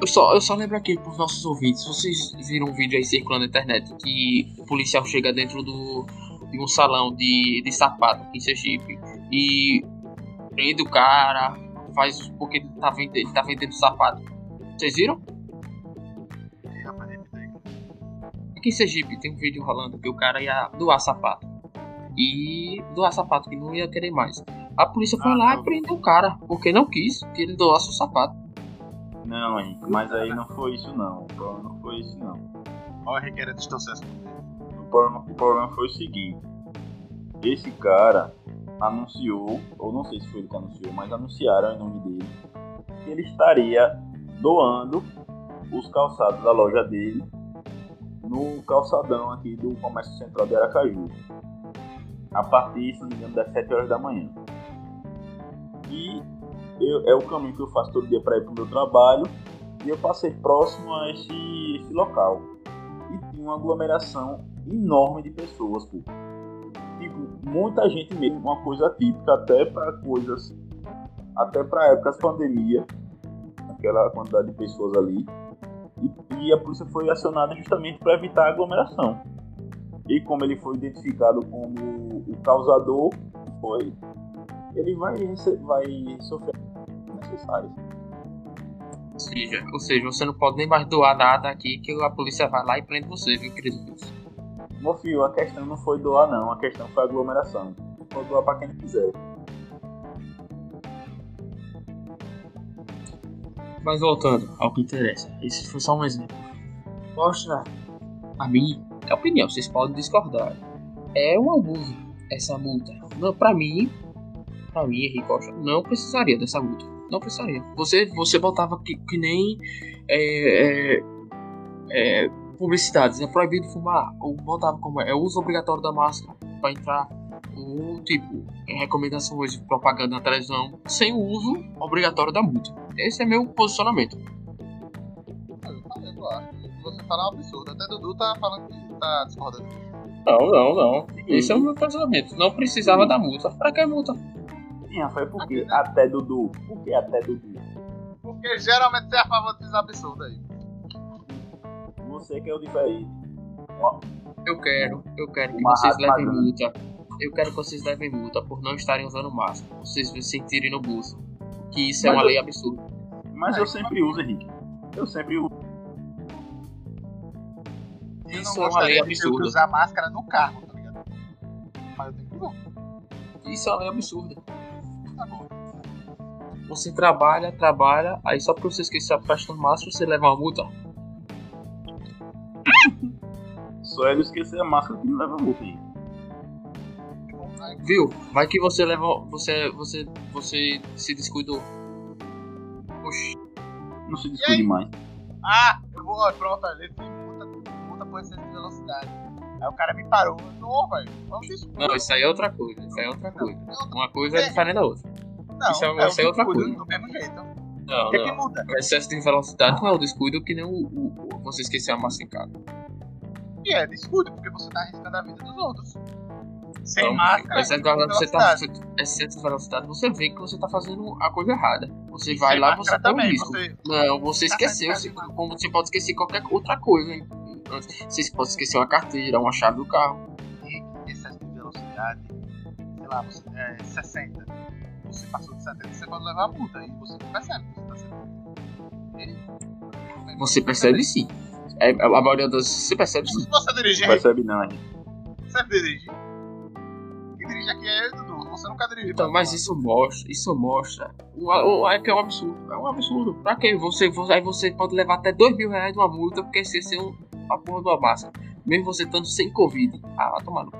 Speaker 1: Eu só, eu só lembro aqui pros nossos ouvintes, vocês viram um vídeo aí circulando na internet que o policial chega dentro do, de um salão de, de sapato aqui em Sergipe e prende o cara, faz porque ele tá vendendo, ele tá vendendo sapato. Vocês viram? Aqui em Sergipe tem um vídeo rolando que o cara ia doar sapato. E doar sapato que não ia querer mais. A polícia foi
Speaker 3: Ah,
Speaker 1: lá
Speaker 3: tá.
Speaker 1: e prendeu o cara, porque não quis que ele doasse o sapato.
Speaker 2: Não, Henrique, mas aí não foi isso não. O problema não foi isso não.
Speaker 3: Olha, requer distorcer essa multa.
Speaker 2: O problema, o problema foi o seguinte. Esse cara anunciou, ou não sei se foi ele que anunciou, mas anunciaram em nome dele que ele estaria doando os calçados da loja dele no calçadão aqui do Comércio Central de Aracaju. A partir, se não me engano, das 7 horas da manhã. E eu- é o caminho que eu faço todo dia para ir para o meu trabalho. E eu passei próximo a esse, esse local. E tinha uma aglomeração enorme de pessoas, pô. Tipo, muita gente mesmo, uma coisa típica até para coisas, até para épocas de pandemia, aquela quantidade de pessoas ali. E, a polícia foi acionada justamente para evitar a aglomeração. E como ele foi identificado como o causador, foi, ele vai, vai sofrer necessárias.
Speaker 1: Ou seja, ou seja, você não pode nem mais doar nada aqui que a polícia vai lá e prende você, viu, querido?
Speaker 2: Meu filho, a questão não foi doar não, a questão foi aglomeração. Pode doar para quem quiser.
Speaker 1: Mas voltando ao que interessa, esse foi só um exemplo. Mostra a mim, é opinião, vocês podem discordar. É um abuso essa multa. Não, pra mim, pra mim, Henrique Costa, não precisaria dessa multa. Não precisaria. Você, você botava que, que nem é, é, é, publicidades, é proibido fumar, ou botava como é, é uso obrigatório da máscara para entrar, ou tipo, é, recomendações de propaganda na televisão, sem o uso obrigatório da multa. Esse é meu posicionamento.
Speaker 3: Eu eu você falar um absurdo. Até Dudu tá falando que tá discordando.
Speaker 1: Não, não, não. Esse é o meu pensamento. Não precisava da multa. Pra que multa?
Speaker 2: Sim, Rafael, por que até Dudu? Por que até Dudu?
Speaker 3: Porque geralmente você é a favor desses absurdos aí.
Speaker 2: Você que é o diferente.
Speaker 1: Eu quero, eu quero que
Speaker 2: Uma
Speaker 1: vocês levem multa. Eu quero que vocês levem multa por não estarem usando máscara. Vocês se sentirem no bolso. Que isso é
Speaker 2: Mas
Speaker 1: uma
Speaker 2: eu-
Speaker 1: lei absurda.
Speaker 2: Mas eu sempre uso, Henrique. Eu sempre uso.
Speaker 3: Eu
Speaker 1: Isso
Speaker 3: não
Speaker 1: é uma lei absurda.
Speaker 3: usar máscara no carro, tá ligado? Mas eu tenho que usar.
Speaker 1: Isso é uma lei absurda.
Speaker 3: Tá bom.
Speaker 1: Você trabalha, trabalha, aí só pra você esquecer a festa do máscara, você leva uma multa.
Speaker 2: Só ele esquecer a máscara que não leva multa, Henrique.
Speaker 1: Viu? Vai que você leva. Você. Você. Você se descuidou. Oxi.
Speaker 2: Não se descuide mais.
Speaker 3: Ah, eu vou, ó, pronto, eu levei multa, multa por excesso de velocidade. Aí o cara me parou. Não, velho, vamos isso.
Speaker 1: Não, isso aí é outra coisa. Isso aí é outra coisa.
Speaker 3: Não,
Speaker 1: Uma coisa é diferente da outra.
Speaker 3: não,
Speaker 1: isso é-
Speaker 3: eu
Speaker 1: isso é outra
Speaker 3: descuido
Speaker 1: coisa.
Speaker 3: Do mesmo jeito.
Speaker 1: Não,
Speaker 3: O que, que
Speaker 1: não.
Speaker 3: muda?
Speaker 1: O excesso de velocidade não é o descuido que nem o, o- o- você esquecer a massa em casa.
Speaker 3: E é descuido, porque você tá arriscando a vida dos outros. Sem
Speaker 1: Então,
Speaker 3: máscara.
Speaker 1: excesso de
Speaker 3: com
Speaker 1: velocidade, você tá, você- excesso de velocidade, você vê que você tá fazendo a coisa errada. Você
Speaker 3: E
Speaker 1: vai
Speaker 3: sem
Speaker 1: lá, você tem um
Speaker 3: também.
Speaker 1: risco.
Speaker 3: Você,
Speaker 1: Não, você
Speaker 3: Tá
Speaker 1: esqueceu. Você,
Speaker 3: tá
Speaker 1: como você pode esquecer qualquer outra coisa, hein? Você pode esquecer uma carteira, uma chave do carro.
Speaker 3: Excesso de velocidade, sei lá, você, é 60. Você passou de 70, você pode levar a multa. E você não percebe que você tá sendo. E?
Speaker 1: Você percebe sim. É, a a maioria das. Você percebe sim.
Speaker 3: Você dirigir,
Speaker 2: percebe não, Henrique.
Speaker 3: você dirige. Dirige aqui é eu, Dudu. Você nunca dirigiu.
Speaker 1: Então, mas isso mostra, isso mostra. O, o, é que é um absurdo. É um absurdo. Pra quê? Você, você, aí você pode levar até dois mil reais de uma multa porque esqueceu a porra de uma máscara. Mesmo você estando sem Covid. Ah, vai tomar no cu.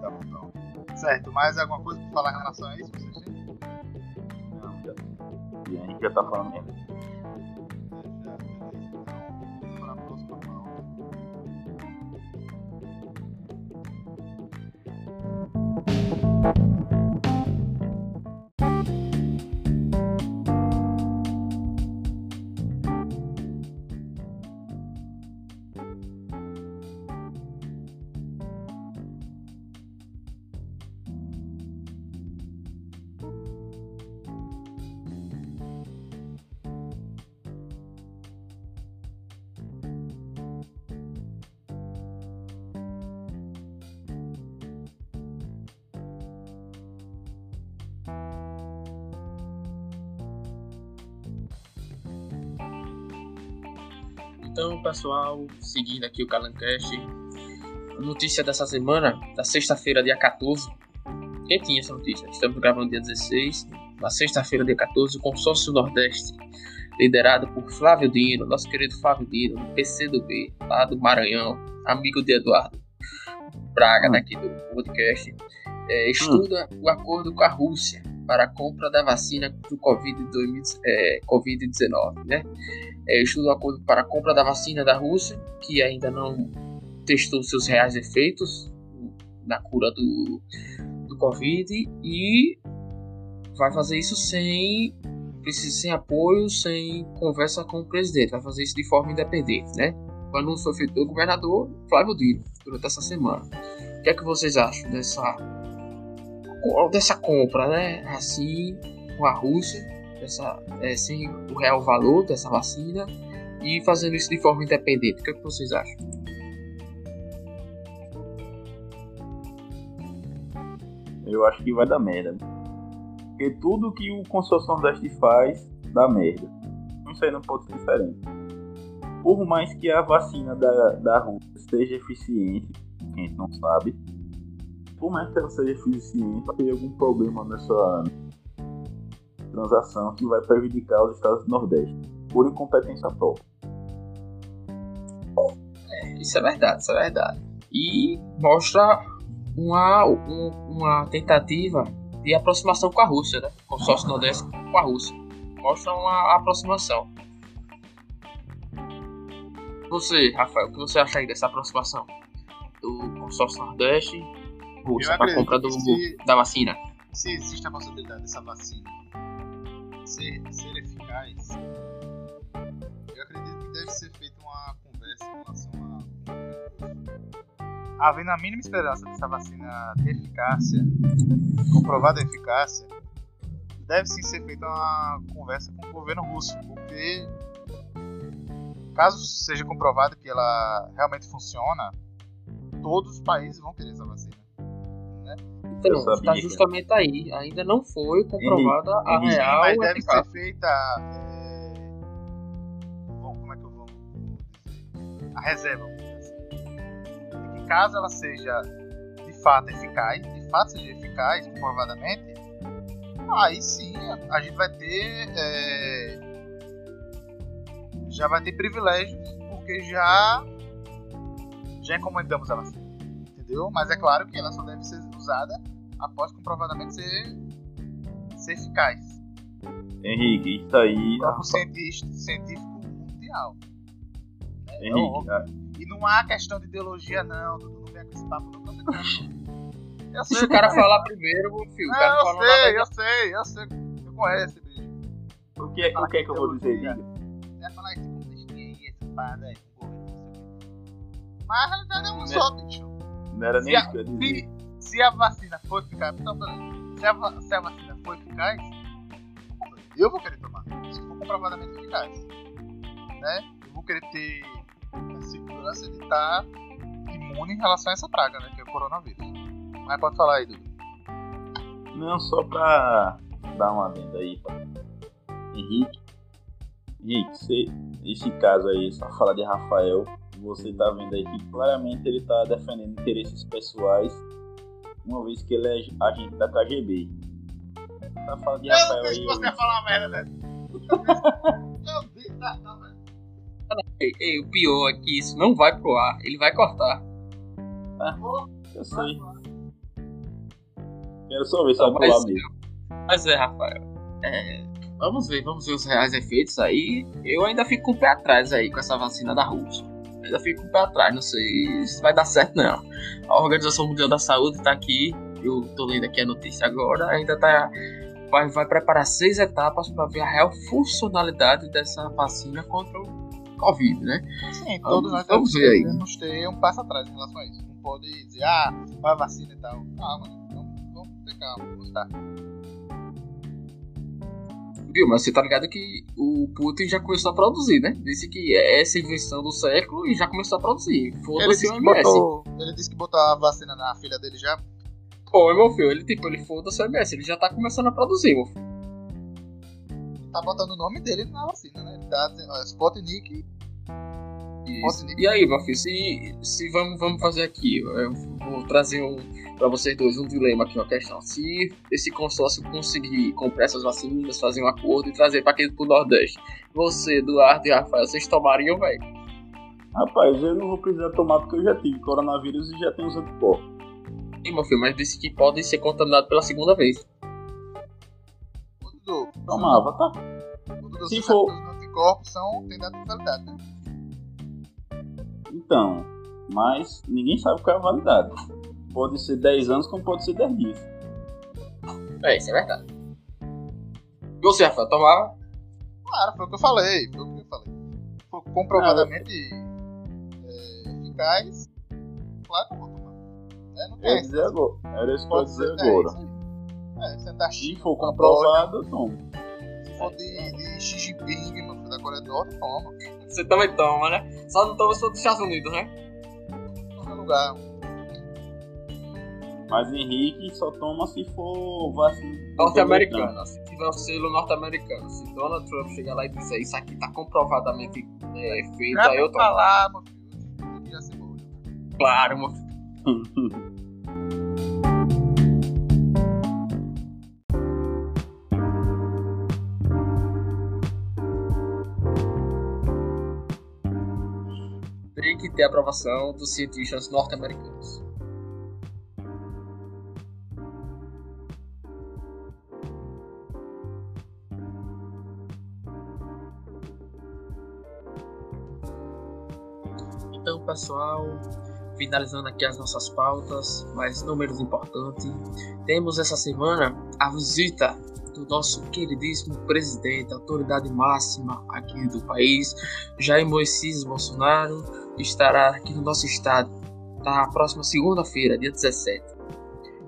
Speaker 3: Tá bom, então. Certo, mais alguma coisa pra falar em relação a isso? Vocês têm?
Speaker 2: Não, já. E a Henrique já tá falando merda.
Speaker 3: Então,
Speaker 1: pessoal, seguindo aqui o Calancast. Notícia dessa semana, da sexta-feira, dia 14. Quem tinha essa notícia? Estamos gravando dia 16. Na sexta-feira, dia 14, o Consórcio Nordeste, liderado por Flávio Dino, nosso querido Flávio Dino, do PCdoB, lá do Maranhão, amigo de Eduardo Braga,
Speaker 2: Hum.
Speaker 1: daqui do podcast, é, estuda o acordo com a Rússia para a compra da vacina do Covid-19, é, Covid-19, né? É, estuda o acordo para a compra da vacina da Rússia, que ainda não testou seus reais efeitos na cura do, do Covid e vai fazer isso sem precisa sem apoio, sem conversa com o presidente, vai fazer isso de forma independente, né? O anúncio foi feito pelo governador Flávio Dino durante essa semana. O que é que vocês acham dessa dessa compra, né? Assim, com a Rússia, dessa, é, sem o real valor dessa vacina e fazendo isso de forma independente. O que, é que vocês acham?
Speaker 2: Eu acho que vai dar merda. Porque tudo que o consórcio Nordeste faz dá merda. Isso aí não pode ser diferente. Por mais que a vacina da, da Rússia seja eficiente, que a gente não sabe, por mais que ela seja eficiente, vai ter algum problema nessa transação que vai prejudicar os estados do Nordeste, por incompetência própria.
Speaker 1: Isso é verdade, isso é verdade. E mostra uma, um- uma tentativa de aproximação com a Rússia, né? Consórcio Nordeste com a Rússia. Mostra uma aproximação. Você, Rafael, o que você acha aí dessa aproximação do consórcio Nordeste Rússia para compra do,
Speaker 3: se-
Speaker 1: da vacina?
Speaker 3: se existe a possibilidade dessa vacina ser, ser eficaz, eu acredito que deve ser feita uma conversa em relação a. Havendo a mínima esperança dessa vacina ter eficácia, comprovada eficácia, deve sim ser feita uma conversa com o governo russo, porque caso seja comprovado que ela realmente funciona, todos os países vão querer essa vacina.
Speaker 1: Então, está justamente aí. Ainda não foi comprovada a real
Speaker 3: Mas deve ser feita. É... Bom, como é que eu vou dizer? A reserva, assim. que caso ela seja de fato eficaz, de fato seja eficaz, comprovadamente, aí sim a gente vai ter. É... Já vai ter privilégios, porque já já encomendamos a vacina. Entendeu? Mas é claro que ela só deve ser usada após comprovadamente ser, ser eficaz.
Speaker 2: Henrique, isso aí.
Speaker 3: Como cientista, científico mundial.
Speaker 2: É, Henrique, é
Speaker 3: E não há questão de ideologia, não. Não vem com esse papo, não.
Speaker 1: Eu sei, Deixa o cara falar primeiro, meu filho. Não,
Speaker 3: eu sei, eu sei, eu sei. Eu conheço, bicho.
Speaker 2: O que, o que é que eu vou dizer, diga?
Speaker 3: Você vai falar esse contextinho aí, essa parada aí. Mas a realidade é uma só, bicho.
Speaker 2: Não era nem isso que eu ia
Speaker 3: dizer. Se, a vacina for eficaz, se, a, se a vacina for eficaz, eu vou querer tomar. Se for comprovadamente eficaz. Né? Eu vou querer ter a segurança de estar imune em relação a essa praga, né? Que é o coronavírus. Mas pode falar aí, Dudu.
Speaker 2: Não, só pra dar uma adenda aí pra Henrique. Henrique, esse caso aí, só falar de Rafael, você está vendo aí que claramente ele está defendendo interesses pessoais, uma vez que ele é agente da KGB.
Speaker 3: Tá falando de eu Rafael aí. você ia falar merda, né? Eu tá, tá.
Speaker 1: Ei, ei, o pior é que isso não vai pro ar, ele vai cortar.
Speaker 2: Ah, eu sei. Quero só ver se vai pro ar mesmo.
Speaker 1: Mas é, Rafael. É, vamos ver, vamos ver os reais efeitos aí. Eu ainda fico com o pé atrás aí com essa vacina da Rússia ainda fico com o pé atrás, não sei se vai dar certo não. A Organização Mundial da Saúde está aqui, eu tô lendo aqui a notícia agora, ainda tá vai, vai preparar seis etapas para ver a real funcionalidade dessa vacina contra o Covid, né?
Speaker 3: Sim, todos nós vamos ver aí. devemos ter um passo atrás em relação a isso. Não pode dizer, ah, vai vacina e tal. Calma, vamos, vamos ter calma, vamos estar.
Speaker 1: Viu, mas você tá ligado que o Putin já começou a produzir, né? Disse que é essa invenção do século e já começou a produzir. Foda-se o
Speaker 3: OMS. Botou, ele disse que botou a vacina na filha dele já.
Speaker 1: Pô, meu filho, ele tipo, ele foda-se o OMS, ele já tá começando a produzir, meu filho.
Speaker 3: Tá botando o nome dele na vacina, né? Ele tá dizendo, ó, Sputnik
Speaker 1: e aí, meu filho, se, se vamos, vamos fazer aqui, eu vou trazer um, para vocês dois um dilema aqui, uma questão. Se esse consórcio conseguir comprar essas vacinas, fazer um acordo e trazer para aqui pro Nordeste, você, Eduardo e Rafael, vocês tomariam, velho?
Speaker 2: Rapaz, eu não vou precisar tomar porque eu já tive coronavírus e já tenho os anticorpos.
Speaker 1: Sim, meu filho, mas disse que podem ser contaminados pela segunda vez.
Speaker 3: Dudu,
Speaker 2: tomava, tá?
Speaker 3: Dudu, se for. Os anticorpos são, tem data de validade, né?
Speaker 2: Então, mas ninguém sabe qual é a validade. Pode ser 10 anos, como pode ser 10 dias.
Speaker 1: É, isso é verdade. E você, Rafael, tomava?
Speaker 3: Claro, foi o que eu falei. Foi o que eu falei. Foi comprovadamente é, eficaz. Claro que eu vou tomar. É, não tem.
Speaker 2: Dizer agora. Era isso que eu ia dizer agora.
Speaker 3: É, você tá Se
Speaker 2: for comprovado, eu tomo.
Speaker 3: Se for de, de Xi Jinping, mano, da Coreia do Norte, toma.
Speaker 1: Você também toma, né? Só não toma se for dos Estados Unidos, né?
Speaker 3: Em qualquer lugar.
Speaker 2: Mas Henrique só toma se for vacina.
Speaker 1: Norte-americana. Se tiver o selo norte-americano. Se Donald Trump chegar lá e dizer isso aqui tá comprovadamente é, feito, aí eu tomo.
Speaker 3: falar, meu filho.
Speaker 1: Claro, meu filho. Ter aprovação dos cientistas norte-americanos. Então, pessoal, finalizando aqui as nossas pautas, mais números importantes. Temos essa semana a visita do nosso queridíssimo presidente, autoridade máxima aqui do país, Jair Moisés Bolsonaro, estará aqui no nosso estado. da próxima segunda-feira, dia 17,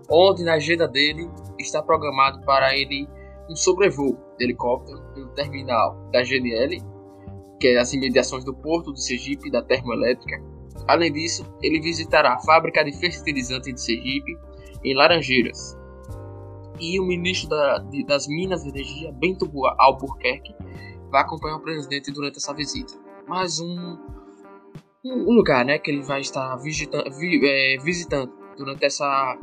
Speaker 1: onde na agenda dele está programado para ele um sobrevoo de helicóptero pelo terminal da GNL, que é as imediações do porto do Sergipe da termoelétrica. Além disso, ele visitará a fábrica de fertilizante de Sergipe, em Laranjeiras. E o ministro da, de, das Minas e Energia, Bento Albuquerque, vai acompanhar o presidente durante essa visita. Mais um, um lugar né, que ele vai estar visitando, vi, é, visitando durante essa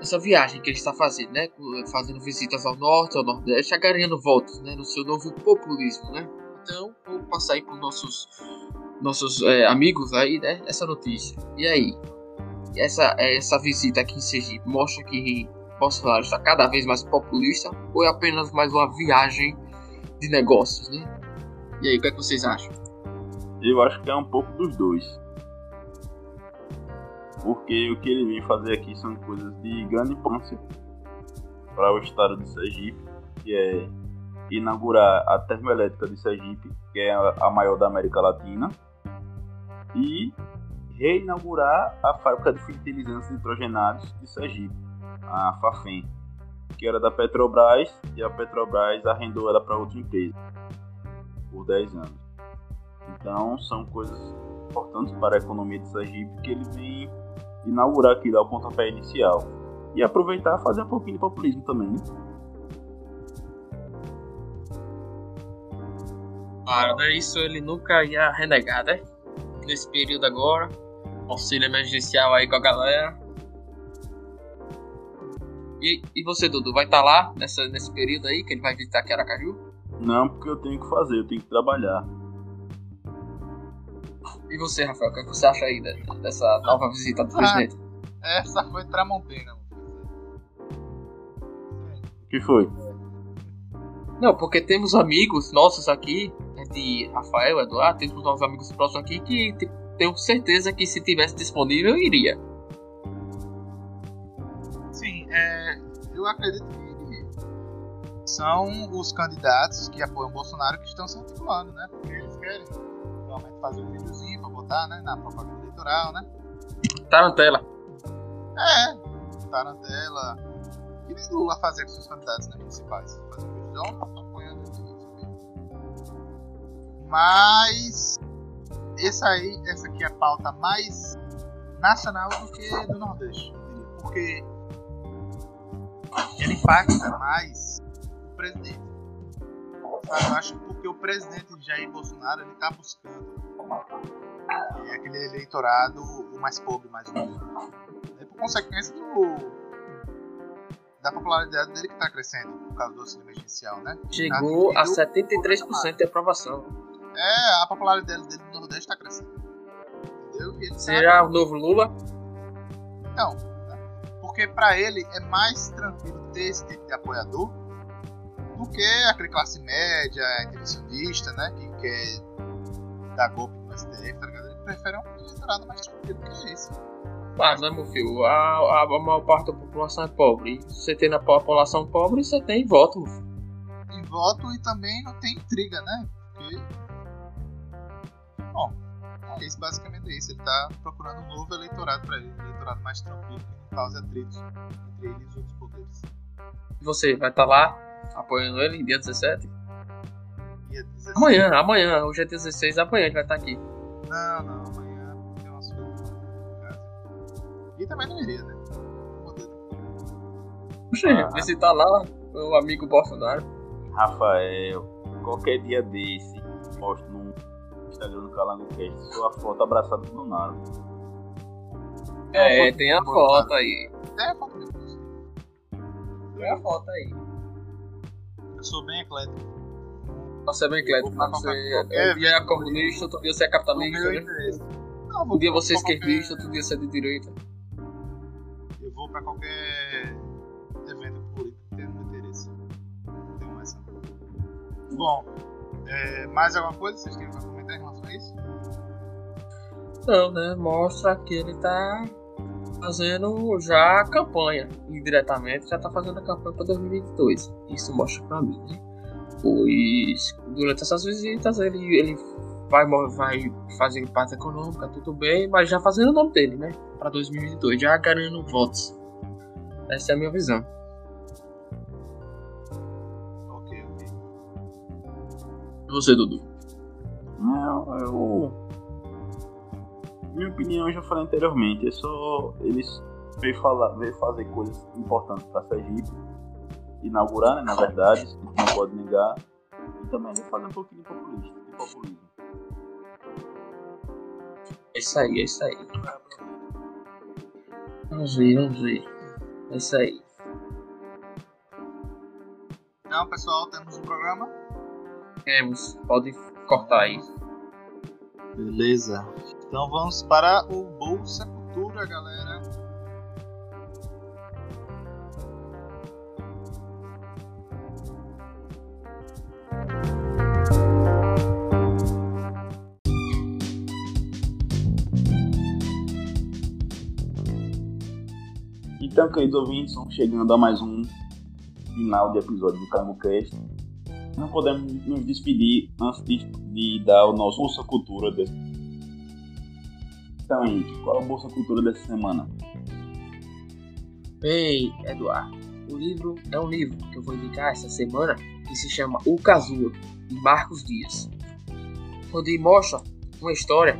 Speaker 1: essa viagem que ele está fazendo, né? Fazendo visitas ao norte, ao nordeste, agarrando votos, né? No seu novo populismo, né? Então, vou passar aí para os nossos, nossos é, amigos aí, né? Essa notícia. E aí? Essa, essa visita aqui em Sergipe mostra que Bolsonaro está cada vez mais populista ou é apenas mais uma viagem de negócios, né? E aí, o que, é que vocês acham?
Speaker 2: Eu acho que é um pouco dos dois. Porque o que ele vem fazer aqui são coisas de grande importância para o estado de Sergipe, que é inaugurar a termoelétrica de Sergipe, que é a maior da América Latina, e reinaugurar a fábrica de fertilizantes nitrogenados de Sergipe, a Fafem, que era da Petrobras e a Petrobras arrendou ela para outra empresa por 10 anos. Então são coisas importantes para a economia de Sergipe que ele vem inaugurar aqui, dar o pontapé inicial. E aproveitar fazer um pouquinho de populismo também. Né?
Speaker 1: Claro, né? Isso ele nunca ia renegar, né? Nesse período agora, auxílio emergencial aí com a galera. E, e você, Dudu, vai estar tá lá nessa, nesse período aí que ele vai visitar aqui Aracaju?
Speaker 2: Não, porque eu tenho que fazer, eu tenho que trabalhar.
Speaker 1: E você, Rafael, o que você acha aí dessa nova visita do ah, presidente?
Speaker 3: Essa foi Tramontina.
Speaker 2: O que foi?
Speaker 1: Não, porque temos amigos nossos aqui, né, de Rafael, Eduardo, temos nossos amigos próximos aqui que tenho certeza que se tivesse disponível eu iria.
Speaker 3: Sim, é, eu acredito que são os candidatos que apoiam o Bolsonaro que estão se articulando, né? Porque eles querem realmente fazer um videozinho pra botar, né? Na propaganda eleitoral, né?
Speaker 1: Tarantela.
Speaker 3: É, tarantela. Que nem Lula fazia com seus candidatos né, municipais. Fazer um videozão apoiando eles. Mas essa aí, essa aqui é a pauta mais nacional do que do Nordeste. Porque ele impacta mais o presidente. Eu acho que porque o presidente Jair Bolsonaro ele está buscando é aquele eleitorado o mais pobre, mais humilde. É por consequência do da popularidade dele que está crescendo por causa do auxílio emergencial, né?
Speaker 1: Chegou tá a 73% de aprovação.
Speaker 3: É, a popularidade dele no Nordeste está crescendo.
Speaker 1: Entendeu? Será tá... o novo Lula?
Speaker 3: Não, né? porque para ele é mais tranquilo ter esse tipo de apoiador do que aquele classe média, intervencionista, né, que quer dar golpe no STF, tá ligado? Ele prefere um eleitorado mais tranquilo que esse.
Speaker 1: Mas, né, meu filho? A, a, a, maior parte da população é pobre. E você tem na população pobre, você tem voto, meu filho.
Speaker 3: Tem voto e também não tem intriga, né? Porque. Bom, é isso, basicamente é isso. Ele tá procurando um novo eleitorado para ele. Um eleitorado mais tranquilo, que não cause atritos entre ele e os outros poderes.
Speaker 1: E você, vai estar tá lá apoiando ele em dia 17?
Speaker 3: Dia 17.
Speaker 1: Amanhã, amanhã. Hoje é 16, amanhã ele vai estar tá aqui.
Speaker 3: Não, não, amanhã tem umas coisas em casa. E também não iria, né?
Speaker 1: Poxa, ah, visitar lá o amigo Bolsonaro.
Speaker 2: Rafael, qualquer dia desse, posto no Instagram do Calango Cast sua foto abraçada do Bolsonaro.
Speaker 1: É, tem a foto aí.
Speaker 3: Tem a foto mesmo.
Speaker 1: Tem a foto aí.
Speaker 3: Eu sou bem eclético.
Speaker 1: Você é bem eclético, né? Você um dia é comunista, outro dia você é capitalista, né? Não, um dia você é esquerdista, outro dia você é de direita.
Speaker 3: Eu vou pra qualquer evento político que tenha meu interesse. Não tenho mais Bom, é, mais alguma coisa vocês têm pra
Speaker 1: Não, né? Mostra que ele tá fazendo já a campanha, indiretamente já está fazendo a campanha para 2022. Isso mostra para mim, né? Pois durante essas visitas ele, ele vai, vai fazer parte econômica, tudo bem, mas já fazendo o nome dele, né? Para 2022, já ganhando votos. Essa é a minha visão.
Speaker 3: Ok, ok.
Speaker 1: E você, Dudu?
Speaker 2: Não, eu. Minha opinião eu já falei anteriormente. É só eles veio, falar, veio fazer coisas importantes para Sergipe. Inaugurar, né, na verdade, a gente não pode negar. E também veio fazer um pouquinho de populismo. De populismo.
Speaker 1: É isso aí, é isso aí. Vamos ver, vamos ver. É isso aí.
Speaker 3: Então, pessoal, temos um programa.
Speaker 1: Temos, pode cortar aí.
Speaker 3: Beleza. Então vamos para o Bolsa Cultura, galera.
Speaker 2: Então, queridos ouvintes, vamos chegando a mais um final de episódio do CarangoCast. Não podemos nos despedir antes de, de dar o nosso Bolsa Cultura desse. Então, Henrique, qual é o Bolsa Cultura dessa semana?
Speaker 1: Bem, Eduardo, o livro é um livro que eu vou indicar essa semana que se chama O Casulo, de Marcos Dias. Onde mostra uma história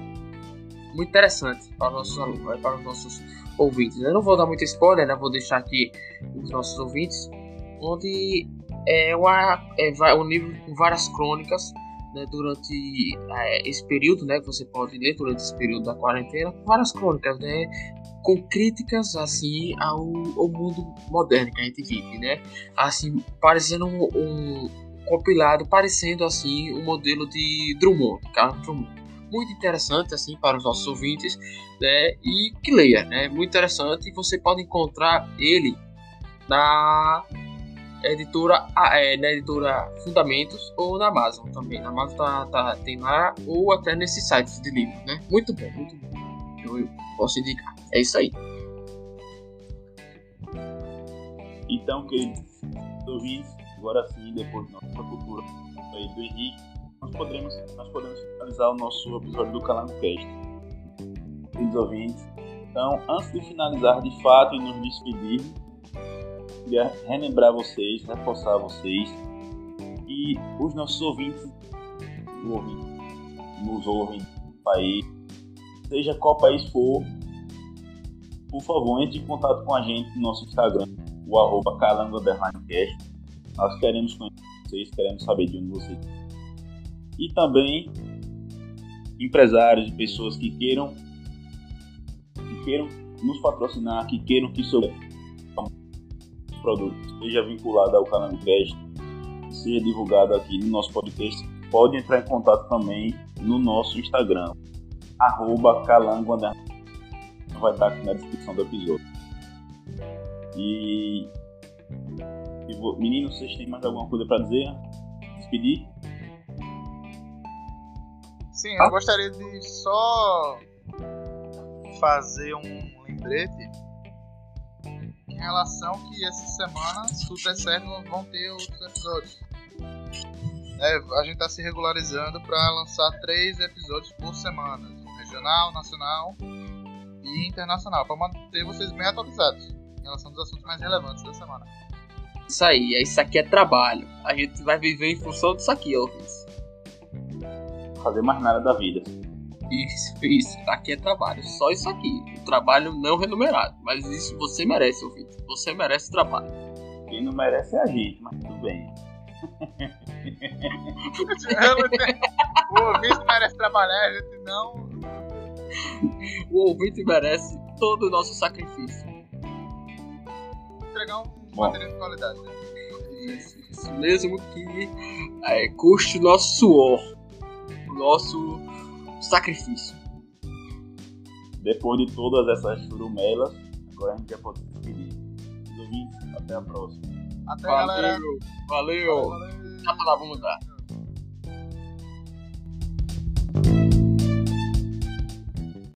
Speaker 1: muito interessante para os nossos alunos, né, para os nossos ouvintes. Eu não vou dar muito spoiler, né? Vou deixar aqui os nossos ouvintes, onde é, uma, é um livro com várias crônicas né, durante é, esse período, né? Você pode ler durante esse período da quarentena, várias crônicas, né? Com críticas assim ao, ao mundo moderno que a gente vive, né? Assim, parecendo um, um compilado, parecendo assim um modelo de Drummond, Carlos Drummond muito interessante assim para os nossos ouvintes, né? E que leia, né? Muito interessante. Você pode encontrar ele na editora, é, na editora Fundamentos ou na Amazon também. Na Amazon tá, tá, tem lá ou até nesses sites de livro, né? Muito bom, muito bom. Eu, eu posso indicar. É isso aí.
Speaker 2: Então, queridos ouvintes, agora sim, depois da nossa cultura do Henrique, nós podemos, nós podemos finalizar o nosso episódio do CalangoCast. Queridos ouvintes, então, antes de finalizar de fato e nos despedir, queria relembrar vocês, reforçar vocês e os nossos ouvintes nos ouvem no país, seja qual país for, por favor, entre em contato com a gente no nosso Instagram, o arroba calango_cast. Nós queremos conhecer vocês, queremos saber de onde vocês e também empresários e pessoas que queiram que queiram nos patrocinar, que queiram que seu produto seja vinculado ao canal Cash, seja divulgado aqui no nosso podcast, pode entrar em contato também no nosso Instagram, arroba calango vai estar aqui na descrição do episódio. E, e meninos, vocês têm mais alguma coisa para dizer? Despedir?
Speaker 3: Sim, eu gostaria de só fazer um lembrete em relação que essa semana, se tudo der certo, vão ter outros episódios. É, a gente está se regularizando para lançar três episódios por semana, regional, nacional e internacional, para manter vocês bem atualizados em relação aos assuntos mais relevantes da semana.
Speaker 1: Isso aí, isso aqui é trabalho. A gente vai viver em função disso aqui, ouvintes
Speaker 2: fazer mais nada da vida.
Speaker 1: Isso, isso. Aqui é trabalho. Só isso aqui. O trabalho não remunerado. Mas isso você merece, ouvinte. Você merece trabalho.
Speaker 2: Quem não merece é a gente, mas tudo bem.
Speaker 3: o ouvinte merece trabalhar, a gente não.
Speaker 1: O ouvinte merece todo o nosso sacrifício.
Speaker 3: Entregar um Bom. material de qualidade. Né?
Speaker 1: Isso, isso mesmo que é, custe nosso suor nosso sacrifício.
Speaker 2: Depois de todas essas churumelas, agora a gente já pode se despedir. Os ouvintes, até a próxima.
Speaker 3: Até,
Speaker 1: valeu,
Speaker 3: galera.
Speaker 1: Valeu. valeu. valeu. Pra dar, vamos dar.